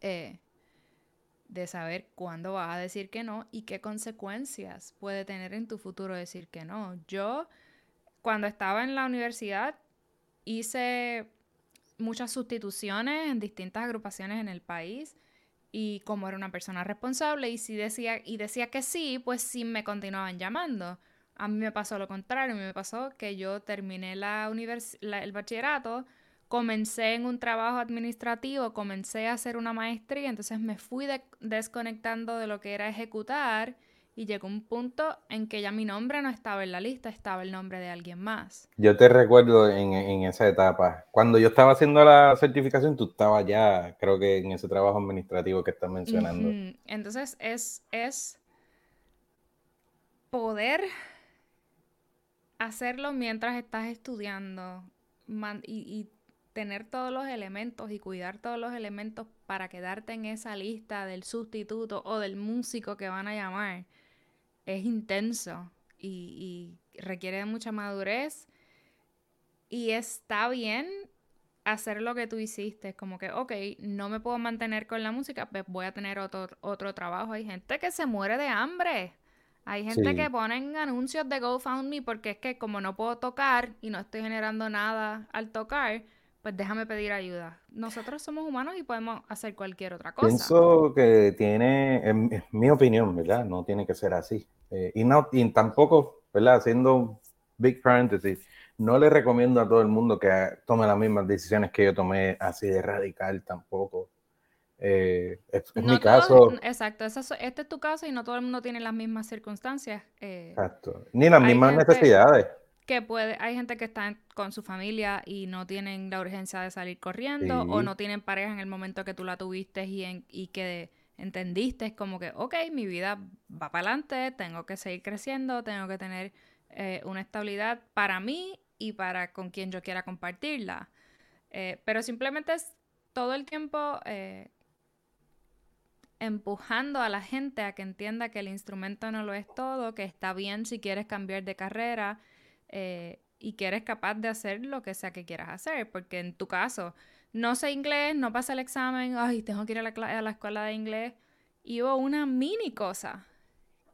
Eh, de saber cuándo vas a decir que no y qué consecuencias puede tener en tu futuro decir que no. Yo, cuando estaba en la universidad, hice muchas sustituciones en distintas agrupaciones en el país y como era una persona responsable y si decía y decía que sí, pues sí me continuaban llamando. A mí me pasó lo contrario, a mí me pasó que yo terminé la, el bachillerato, comencé en un trabajo administrativo, comencé a hacer una maestría, entonces me fui desconectando de lo que era ejecutar y llegó un punto en que ya mi nombre no estaba en la lista, estaba el nombre de alguien más. Yo te recuerdo en, en esa etapa. Cuando yo estaba haciendo la certificación, tú estabas ya, creo que en ese trabajo administrativo que estás mencionando. Entonces es, es poder hacerlo mientras estás estudiando y, tener todos los elementos y cuidar todos los elementos para quedarte en esa lista del sustituto o del músico que van a llamar es intenso y, requiere mucha madurez y está bien hacer lo que tú hiciste. Como que, ok, no me puedo mantener con la música, pues voy a tener otro, otro trabajo. Hay gente que se muere de hambre. Hay gente que ponen anuncios de GoFundMe porque es que como no puedo tocar y no estoy generando nada al tocar, pues déjame pedir ayuda. Nosotros somos humanos y podemos hacer cualquier otra cosa. Pienso que tiene, en, mi opinión, ¿verdad? No tiene que ser así. Eh, y, no, y tampoco, ¿verdad? Haciendo big parenthesis, no le recomiendo a todo el mundo que tome las mismas decisiones que yo tomé así de radical tampoco. Eh, es, mi caso. Exacto, este es tu caso y no todo el mundo tiene las mismas circunstancias. Eh, exacto, ni las mismas necesidades que puede, hay gente que está con su familia y no tienen la urgencia de salir corriendo o no tienen pareja en el momento que tú la tuviste y, en, y que entendiste como que, ok, mi vida va para adelante, tengo que seguir creciendo, tengo que tener eh, una estabilidad para mí y para con quien yo quiera compartirla. Pero simplemente es todo el tiempo empujando a la gente a que entienda que el instrumento no lo es todo, que está bien si quieres cambiar de carrera, eh, y que eres capaz de hacer lo que sea que quieras hacer, porque en tu caso, no sé inglés, no pasa el examen, ay, tengo que ir a la, a la escuela de inglés, y hubo una mini cosa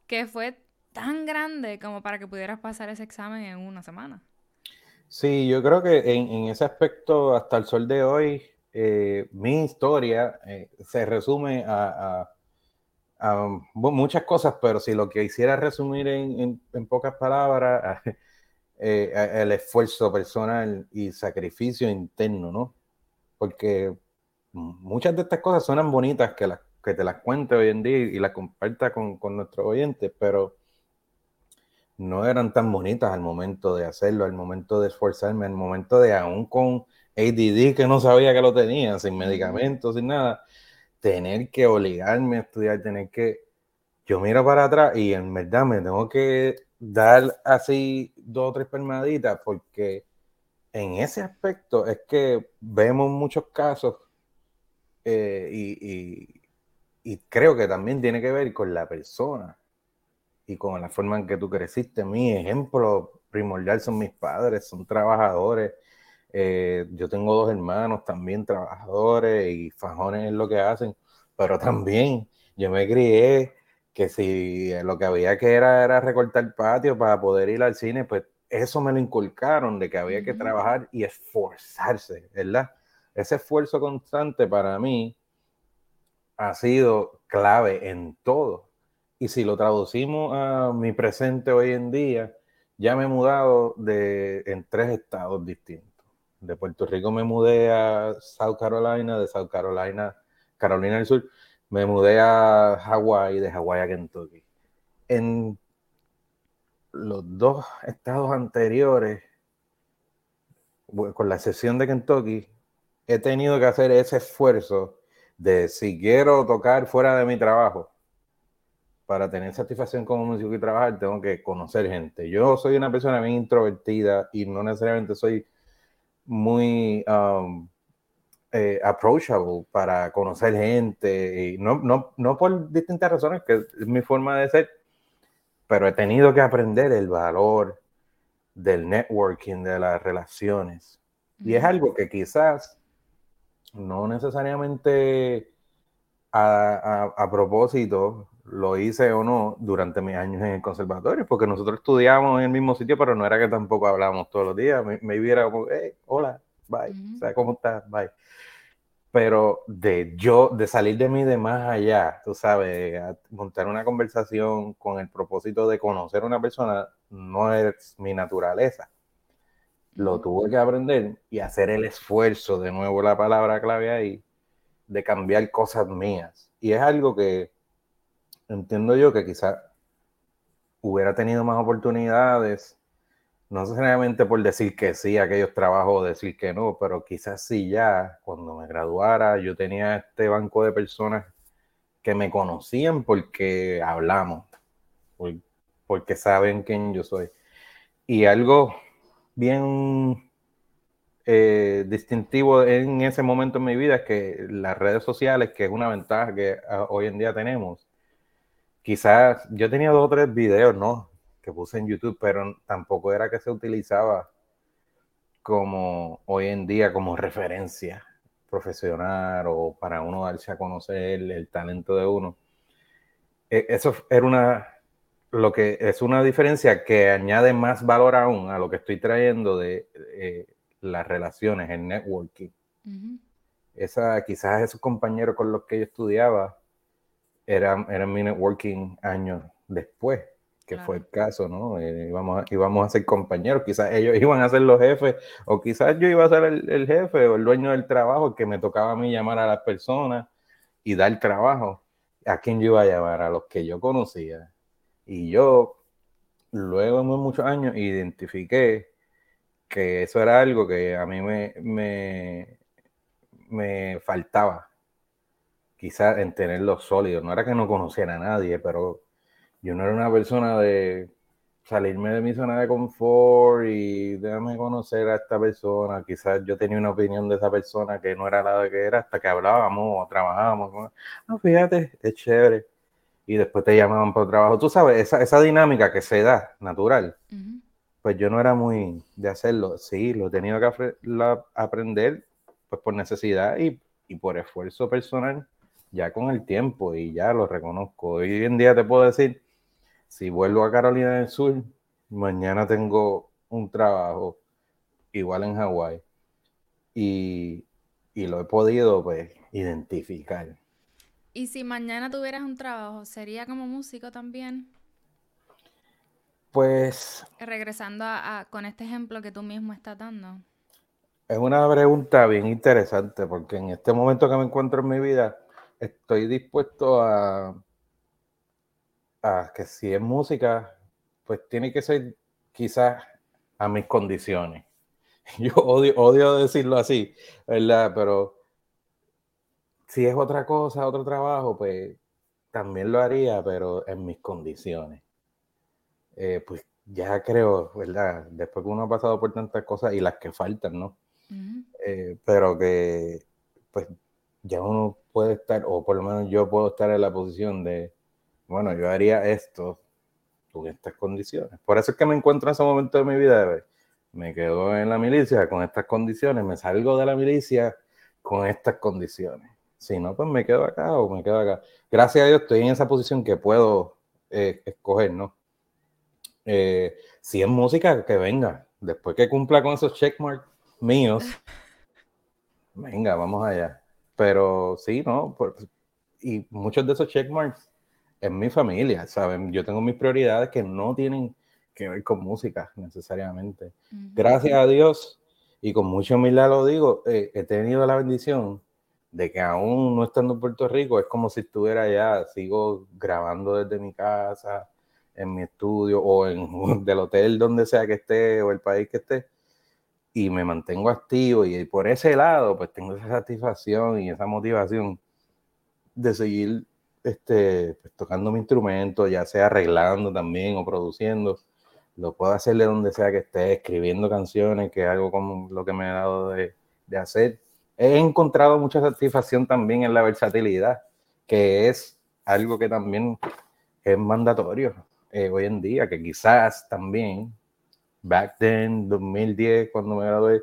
que fue tan grande como para que pudieras pasar ese examen en una semana. Sí, yo creo que en, ese aspecto, hasta el sol de hoy, eh, mi historia eh, se resume a, muchas cosas, pero si lo que quisiera resumir en, en pocas palabras, [LAUGHS] Eh, el esfuerzo personal y sacrificio interno, ¿no? Porque muchas de estas cosas suenan bonitas que, que te las cuente hoy en día y las comparta con, con nuestros oyentes, pero no eran tan bonitas al momento de hacerlo, al momento de esforzarme, al momento de aún con ADD que no sabía que lo tenía, sin medicamentos, sin nada, tener que obligarme a estudiar, tener que... Yo miro para atrás y en verdad me tengo que dar así dos o tres palmaditas, porque en ese aspecto es que vemos muchos casos eh, y, creo que también tiene que ver con la persona y con la forma en que tú creciste. Mi ejemplo primordial son mis padres, son trabajadores. Eh, yo tengo dos hermanos también trabajadores y fajones en lo que hacen, pero también yo me crié que si lo que había que era era recortar patio para poder ir al cine, pues eso me lo inculcaron de que había que trabajar y esforzarse, ¿verdad? Ese esfuerzo constante para mí ha sido clave en todo. Y si lo traducimos a mi presente hoy en día, ya me he mudado de, en tres estados distintos. De Puerto Rico me mudé a South Carolina, de South Carolina, Carolina del Sur, me mudé a Hawái, de Hawái a Kentucky. En los dos estados anteriores, con la excepción de Kentucky, he tenido que hacer ese esfuerzo de si quiero tocar fuera de mi trabajo, para tener satisfacción como músico y trabajar, tengo que conocer gente. Yo soy una persona bien introvertida y no necesariamente soy muy um, eh, approachable para conocer gente, y no, no, no por distintas razones, que es mi forma de ser, pero he tenido que aprender el valor del networking, de las relaciones. Y es algo que quizás no necesariamente a, a, propósito lo hice o no durante mis años en el conservatorio, porque nosotros estudiábamos en el mismo sitio, pero no era que tampoco hablábamos todos los días. Me, me como, hey, hola, bye. O sea, ¿cómo estás? Bye. Pero de yo, de salir de mí de más allá, tú sabes, montar una conversación con el propósito de conocer a una persona, no es mi naturaleza. Lo tuve que aprender y hacer el esfuerzo, de nuevo la palabra clave ahí, de cambiar cosas mías. Y es algo que entiendo yo que quizás hubiera tenido más oportunidades no necesariamente por decir que sí a aquellos trabajos o decir que no, pero quizás sí ya, cuando me graduara, yo tenía este banco de personas que me conocían porque hablamos, porque saben quién yo soy. Y algo bien eh, distintivo en ese momento en mi vida es que las redes sociales, que es una ventaja que ah, hoy en día tenemos, quizás yo tenía dos o tres videos, ¿no? que puse en YouTube, pero tampoco era que se utilizaba como hoy en día como referencia profesional o para uno darse a conocer el, talento de uno. E, eso era una, lo que es una diferencia que añade más valor aún a lo que estoy trayendo de eh, las relaciones, el networking. Esa, quizás esos compañeros con los que yo estudiaba eran, eran mi networking años después que fue el caso, ¿no? Eh, íbamos, a, íbamos a ser compañeros, quizás ellos iban a ser los jefes, o quizás yo iba a ser el, jefe o el dueño del trabajo, que me tocaba a mí llamar a las personas y dar trabajo. ¿A quién yo iba a llamar? A los que yo conocía. Y yo, luego de muchos años, identifiqué que eso era algo que a mí me, me, me faltaba. Quizás en tenerlo sólido. No era que no conociera a nadie, pero yo no era una persona de salirme de mi zona de confort y déjame conocer a esta persona. Quizás yo tenía una opinión de esa persona que no era la que era hasta que hablábamos o trabajábamos. Ah, fíjate, es chévere. Y después te llamaban por trabajo. Tú sabes, esa, esa dinámica que se da, natural. Pues yo no era muy de hacerlo. Sí, lo he tenido que aprender pues por necesidad y, y por esfuerzo personal, ya con el tiempo y ya lo reconozco. Hoy en día te puedo decir si vuelvo a Carolina del Sur, mañana tengo un trabajo igual en Hawái y, lo he podido pues identificar. ¿Y si mañana tuvieras un trabajo, sería como músico también? Pues... Regresando a, con este ejemplo que tú mismo estás dando. Es una pregunta bien interesante porque en este momento que me encuentro en mi vida estoy dispuesto a, que si es música, pues tiene que ser quizás a mis condiciones. [LAUGHS] Yo odio, odio decirlo así, ¿verdad? Pero si es otra cosa, otro trabajo, pues también lo haría, pero en mis condiciones. Eh, pues ya creo, ¿verdad? Después que uno ha pasado por tantas cosas y las que faltan, ¿no? Eh, pero que, pues, ya uno puede estar, o por lo menos yo puedo estar en la posición de, bueno, yo haría esto con estas condiciones. Por eso es que me encuentro en ese momento de mi vida, me quedo en la milicia con estas condiciones, me salgo de la milicia con estas condiciones. Si no, pues me quedo acá o me quedo acá. Gracias a Dios estoy en esa posición que puedo eh, escoger, ¿no? Eh, si es música, que venga. Después que cumpla con esos checkmarks míos, [LAUGHS] venga, vamos allá. Pero sí, ¿no? y muchos de esos checkmarks en mi familia, ¿saben? Yo tengo mis prioridades que no tienen que ver con música necesariamente. Gracias a Dios, y con mucha humildad lo digo, eh, he tenido la bendición de que aún no estando en Puerto Rico, es como si estuviera allá, sigo grabando desde mi casa, en mi estudio o en [LAUGHS] del hotel donde sea que esté o el país que esté y me mantengo activo y por ese lado pues tengo esa satisfacción y esa motivación de seguir este, pues, tocando mi instrumento, ya sea arreglando también o produciendo. Lo puedo hacer de donde sea que esté, escribiendo canciones, que es algo como lo que me ha dado de, de hacer. He encontrado mucha satisfacción también en la versatilidad, que es algo que también es mandatorio eh, hoy en día, que quizás también, back then, 2010, cuando me gradué,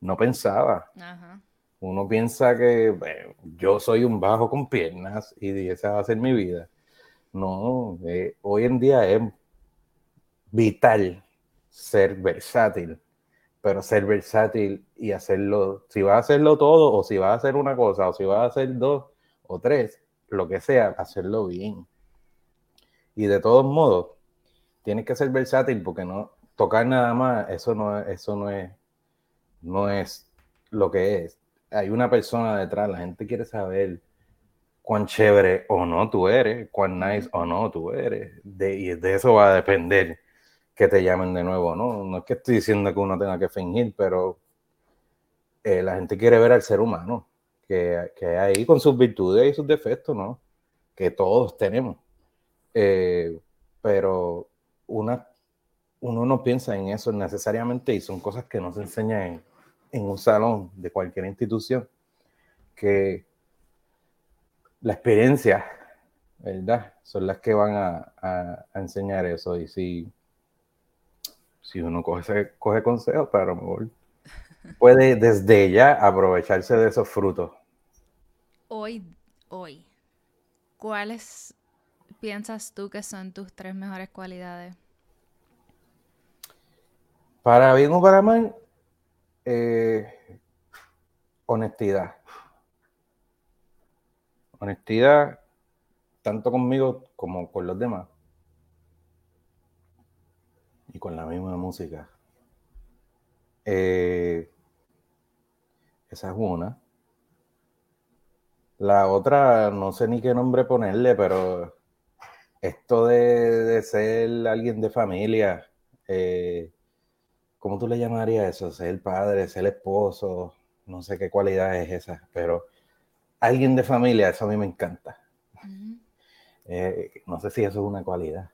no pensaba. Ajá uno piensa que yo soy un bajo con piernas y esa va a ser mi vida. No, eh, hoy en día es vital ser versátil pero ser versátil y hacerlo, si vas a hacerlo todo o si vas a hacer una cosa o si vas a hacer dos o tres, lo que sea, hacerlo bien. Y de todos modos, tienes que ser versátil porque no tocar nada más, eso no, eso no es, no es lo que es. Hay una persona detrás, la gente quiere saber cuán chévere o no tú eres, cuán nice o no tú eres. De, y de eso va a depender que te llamen de nuevo, ¿no? No es que estoy diciendo que uno tenga que fingir, pero eh, la gente quiere ver al ser humano, que, que ahí con sus virtudes y sus defectos, ¿no? Que todos tenemos. Eh, pero una, uno no piensa en eso necesariamente y son cosas que no se enseñan en, en un salón de cualquier institución, que la experiencia, ¿verdad? Son las que van a, enseñar eso. Y si, si uno coge, consejos, para lo mejor puede desde ya aprovecharse de esos frutos. Hoy, hoy, ¿cuáles piensas tú que son tus tres mejores cualidades? Para bien o para mal, eh, honestidad honestidad tanto conmigo como con los demás. Y con la misma música. Eh, esa es una. La otra, no sé ni qué nombre ponerle, pero esto de, ser alguien de familia, eh, ¿cómo tú le llamarías eso? Ser el padre, ser el esposo, no sé qué cualidad es esa, pero alguien de familia, eso a mí me encanta. Eh, no sé si eso es una cualidad,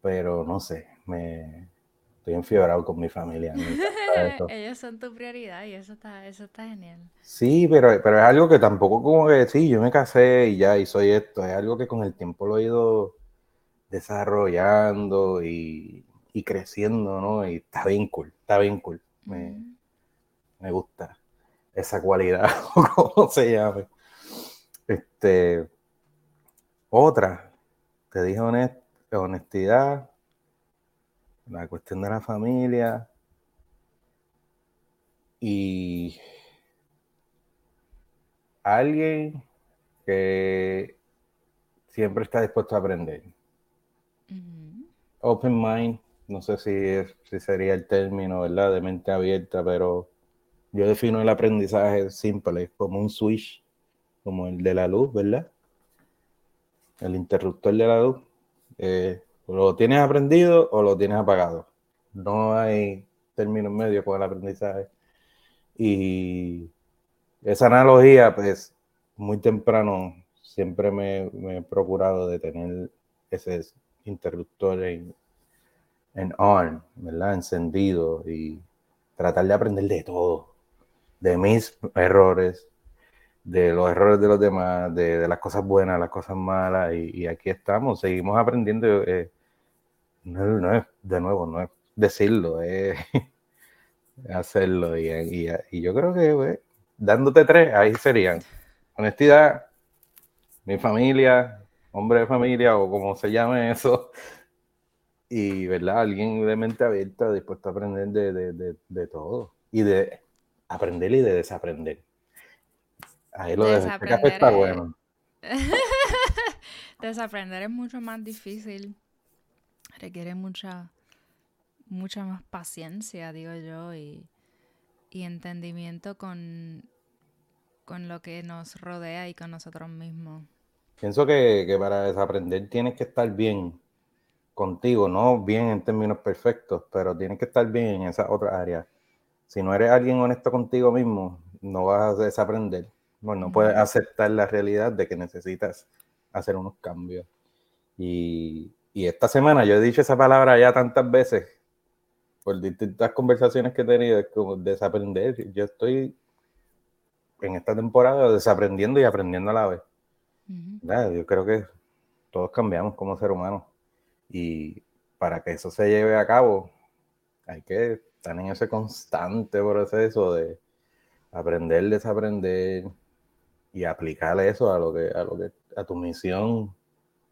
pero no sé, me estoy enfiebrado con mi familia. [LAUGHS] Ellos son tu prioridad y eso está, eso está genial. Sí, pero, pero es algo que tampoco como que sí, yo me casé y ya, y soy esto, es algo que con el tiempo lo he ido desarrollando y, creciendo, ¿no? Y está bien cool, está bien cool. Me, me gusta esa cualidad, [LAUGHS] o como se llame. Este, otra, te dije honestidad, la cuestión de la familia y alguien que siempre está dispuesto a aprender. Open mind, no sé si, si sería el término, ¿verdad? De mente abierta, pero yo defino el aprendizaje simple, como un switch, como el de la luz, ¿verdad? El interruptor de la luz. Eh, lo tienes aprendido o lo tienes apagado. No hay término medio con el aprendizaje. Y esa analogía, pues, muy temprano siempre me, he procurado de tener ese interruptor en, en on, ¿verdad? Encendido y tratar de aprender de todo de mis errores, de los errores de los demás, de, las cosas buenas, las cosas malas, y, aquí estamos, seguimos aprendiendo. Eh, no, es, de nuevo, no es decirlo, es [LAUGHS] hacerlo. Y, yo creo que pues, dándote tres, ahí serían honestidad, mi familia, hombre de familia o como se llame eso, y verdad, alguien de mente abierta dispuesto a aprender de, de todo y de aprender y de desaprender. Ahí lo de café está bueno. [LAUGHS] desaprender es mucho más difícil. Requiere mucha, mucha más paciencia, digo yo, y, entendimiento con, con lo que nos rodea y con nosotros mismos. Pienso que, que, para desaprender tienes que estar bien contigo, no bien en términos perfectos, pero tienes que estar bien en esa otra área si no eres alguien honesto contigo mismo, no vas a desaprender. Bueno, no puedes aceptar la realidad de que necesitas hacer unos cambios. Y, esta semana yo he dicho esa palabra ya tantas veces por distintas conversaciones que he tenido, es como desaprender. Yo estoy en esta temporada desaprendiendo y aprendiendo a la vez. Yo creo que todos cambiamos como ser humano y para que eso se lleve a cabo hay que están en ese constante proceso de aprender, desaprender y aplicar eso a lo que, a lo que, a tu misión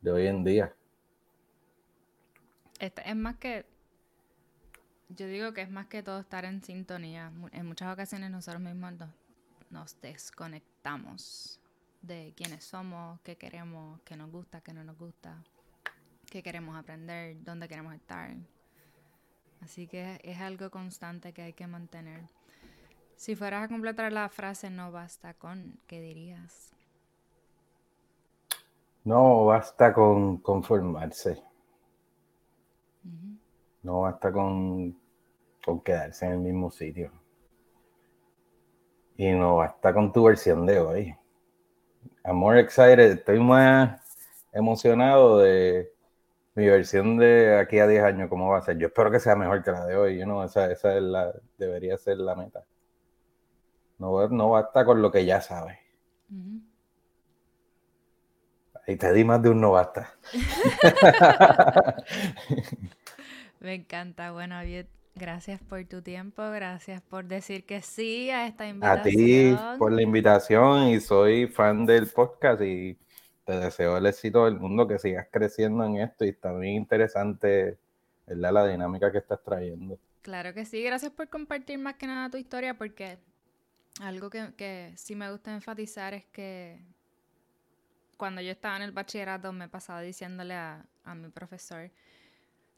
de hoy en día. Este, es más que Yo digo que es más que todo estar en sintonía. En muchas ocasiones nosotros mismos nos, desconectamos de quiénes somos, qué queremos, qué nos gusta, qué no nos gusta, qué queremos aprender, dónde queremos estar. Así que es algo constante que hay que mantener. Si fueras a completar la frase no basta con, ¿qué dirías? No basta con conformarse. No basta con, con quedarse en el mismo sitio. Y no basta con tu versión de hoy. I'm more excited, estoy más emocionado de mi versión de aquí a 10 años, cómo va a ser. Yo espero que sea mejor que la de hoy, you esa, esa es la, debería ser la meta. No, no basta con lo que ya sabes. Y te di más de un no basta. [LAUGHS] Me encanta. Bueno, gracias por tu tiempo, gracias por decir que sí a esta invitación. A ti por la invitación y soy fan del podcast y te deseo el éxito del mundo, que sigas creciendo en esto y está bien interesante la dinámica que estás trayendo. Claro que sí, gracias por compartir más que nada tu historia porque algo que, que sí me gusta enfatizar es que cuando yo estaba en el bachillerato me pasaba diciéndole a, mi profesor,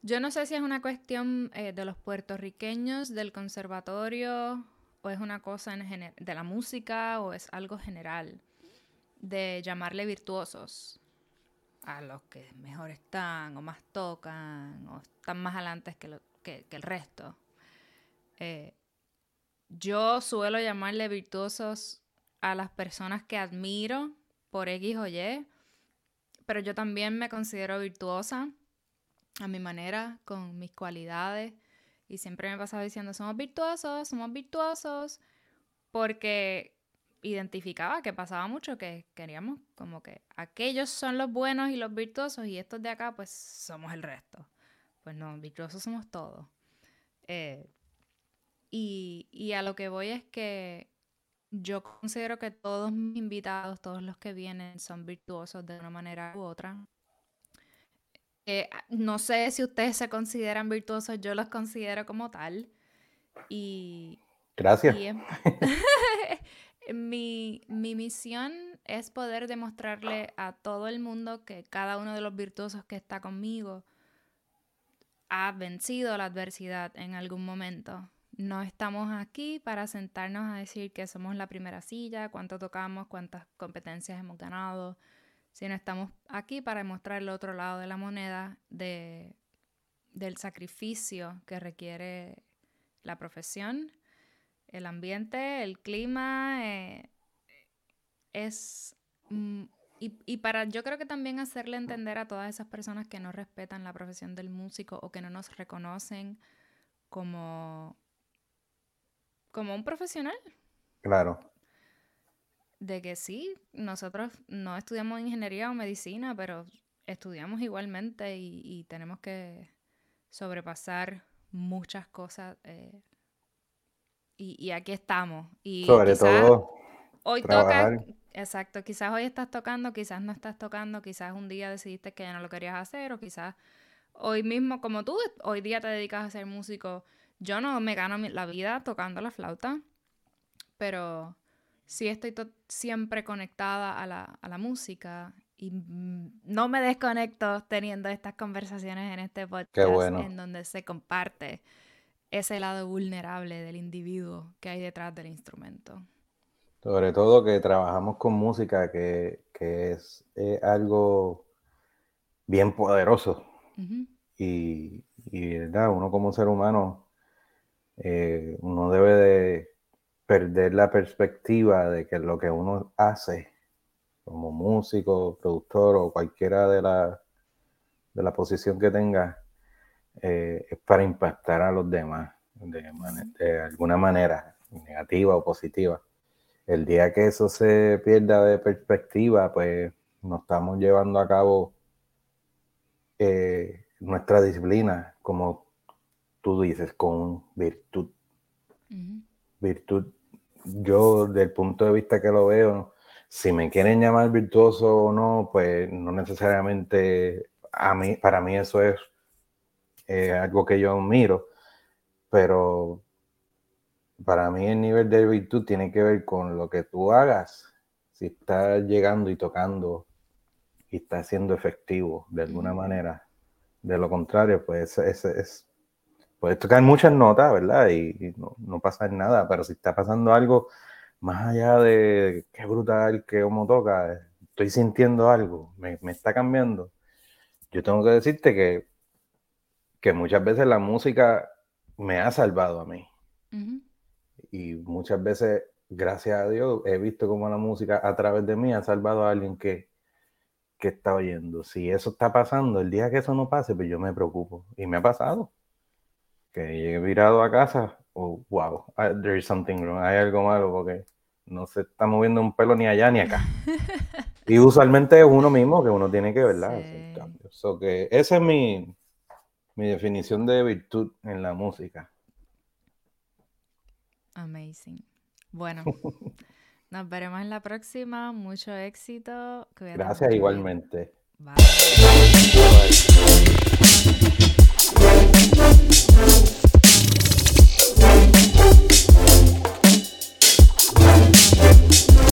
yo no sé si es una cuestión eh, de los puertorriqueños, del conservatorio, o es una cosa de la música, o es algo general, de llamarle virtuosos a los que mejor están, o más tocan, o están más adelante que, que, el resto. Eh, yo suelo llamarle virtuosos a las personas que admiro por X o Y, pero yo también me considero virtuosa a mi manera, con mis cualidades, y siempre me pasaba diciendo, somos virtuosos, somos virtuosos, porque identificaba que pasaba mucho que queríamos como que aquellos son los buenos y los virtuosos y estos de acá pues somos el resto. Pues no, virtuosos somos todos. Eh, y, y, a lo que voy es que yo considero que todos mis invitados, todos los que vienen, son virtuosos de una manera u otra. Eh, no sé si ustedes se consideran virtuosos, yo los considero como tal. Y. Gracias. [LAUGHS] mi, mi misión es poder demostrarle a todo el mundo que cada uno de los virtuosos que está conmigo ha vencido la adversidad en algún momento. No estamos aquí para sentarnos a decir que somos la primera silla, cuánto tocamos, cuántas competencias hemos ganado, sino estamos aquí para mostrar el otro lado de la moneda de, del sacrificio que requiere la profesión, el ambiente, el clima, eh, es... Mm, y, y, para yo creo que también hacerle entender a todas esas personas que no respetan la profesión del músico o que no nos reconocen como como un profesional. Claro. De que sí, nosotros no estudiamos ingeniería o medicina, pero estudiamos igualmente y, tenemos que sobrepasar muchas cosas. Eh, y, aquí estamos. Y Sobre todo. Hoy toca. Exacto, quizás hoy estás tocando, quizás no estás tocando, quizás un día decidiste que ya no lo querías hacer, o quizás hoy mismo, como tú, hoy día te dedicas a ser músico yo no me gano la vida tocando la flauta, pero sí estoy siempre conectada a la, música y no me desconecto teniendo estas conversaciones en este podcast en donde se comparte ese lado vulnerable del individuo que hay detrás del instrumento. Sobre todo que trabajamos con música, que, es algo bien poderoso. Y, y ¿verdad? uno como ser humano eh, uno debe de perder la perspectiva de que lo que uno hace como músico, productor o cualquiera de la, de la posición que tenga eh, es para impactar a los demás de, alguna manera, negativa o positiva. El día que eso se pierda de perspectiva, pues nos estamos llevando a cabo eh, nuestra disciplina como tú dices, con virtud. Virtud, yo del punto de vista que lo veo, si me quieren llamar virtuoso o no, pues no necesariamente a mí, para mí eso es algo que yo miro, pero para mí el nivel de virtud tiene que ver con lo que tú hagas. Si estás llegando y tocando y estás siendo efectivo de alguna manera. De lo contrario, pues es, es, puedes tocar muchas notas, ¿verdad? Y, no, no, pasa nada, pero si está pasando algo más allá de qué brutal, que como toca, estoy sintiendo algo, me, me, está cambiando. Yo tengo que decirte que, que muchas veces la música me ha salvado a mí. Y muchas veces, gracias a Dios, he visto cómo la música a través de mí ha salvado a alguien que, que está oyendo. Si eso está pasando, el día que eso no pase, pues yo me preocupo. Y me ha pasado. Que llegué virado a casa, oh, wow, there is something wrong, hay algo malo porque no se está moviendo un pelo ni allá ni acá. [LAUGHS] y usualmente es uno mismo que uno tiene que, ¿verdad? Sí. que esa es mi, mi definición de virtud en la música. Amazing. Bueno, [LAUGHS] nos veremos en la próxima. Mucho éxito. Gracias igualmente. Bye. Bye.